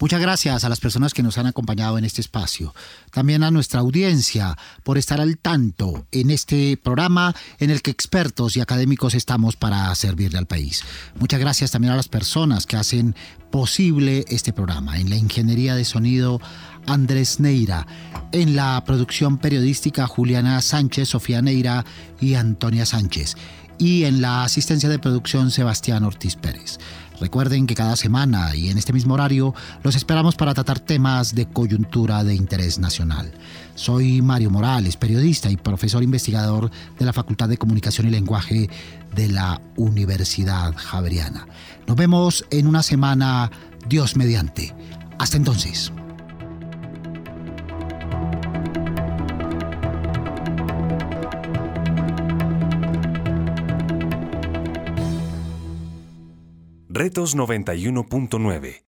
Speaker 2: Muchas gracias a las personas que nos han acompañado en este espacio. También a nuestra audiencia por estar al tanto en este programa en el que expertos y académicos estamos para servirle al país. Muchas gracias también a las personas que hacen posible este programa. En la ingeniería de sonido, Andrés Neira. En la producción periodística, Juliana Sánchez, Sofía Neira y Antonia Sánchez. Y en la asistencia de producción, Sebastián Ortiz Pérez. Recuerden que cada semana y en este mismo horario los esperamos para tratar temas de coyuntura de interés nacional. Soy Mario Morales, periodista y profesor investigador de la Facultad de Comunicación y Lenguaje de la Universidad Javeriana. Nos vemos en una semana, Dios mediante. Hasta entonces.
Speaker 1: Retos 91.9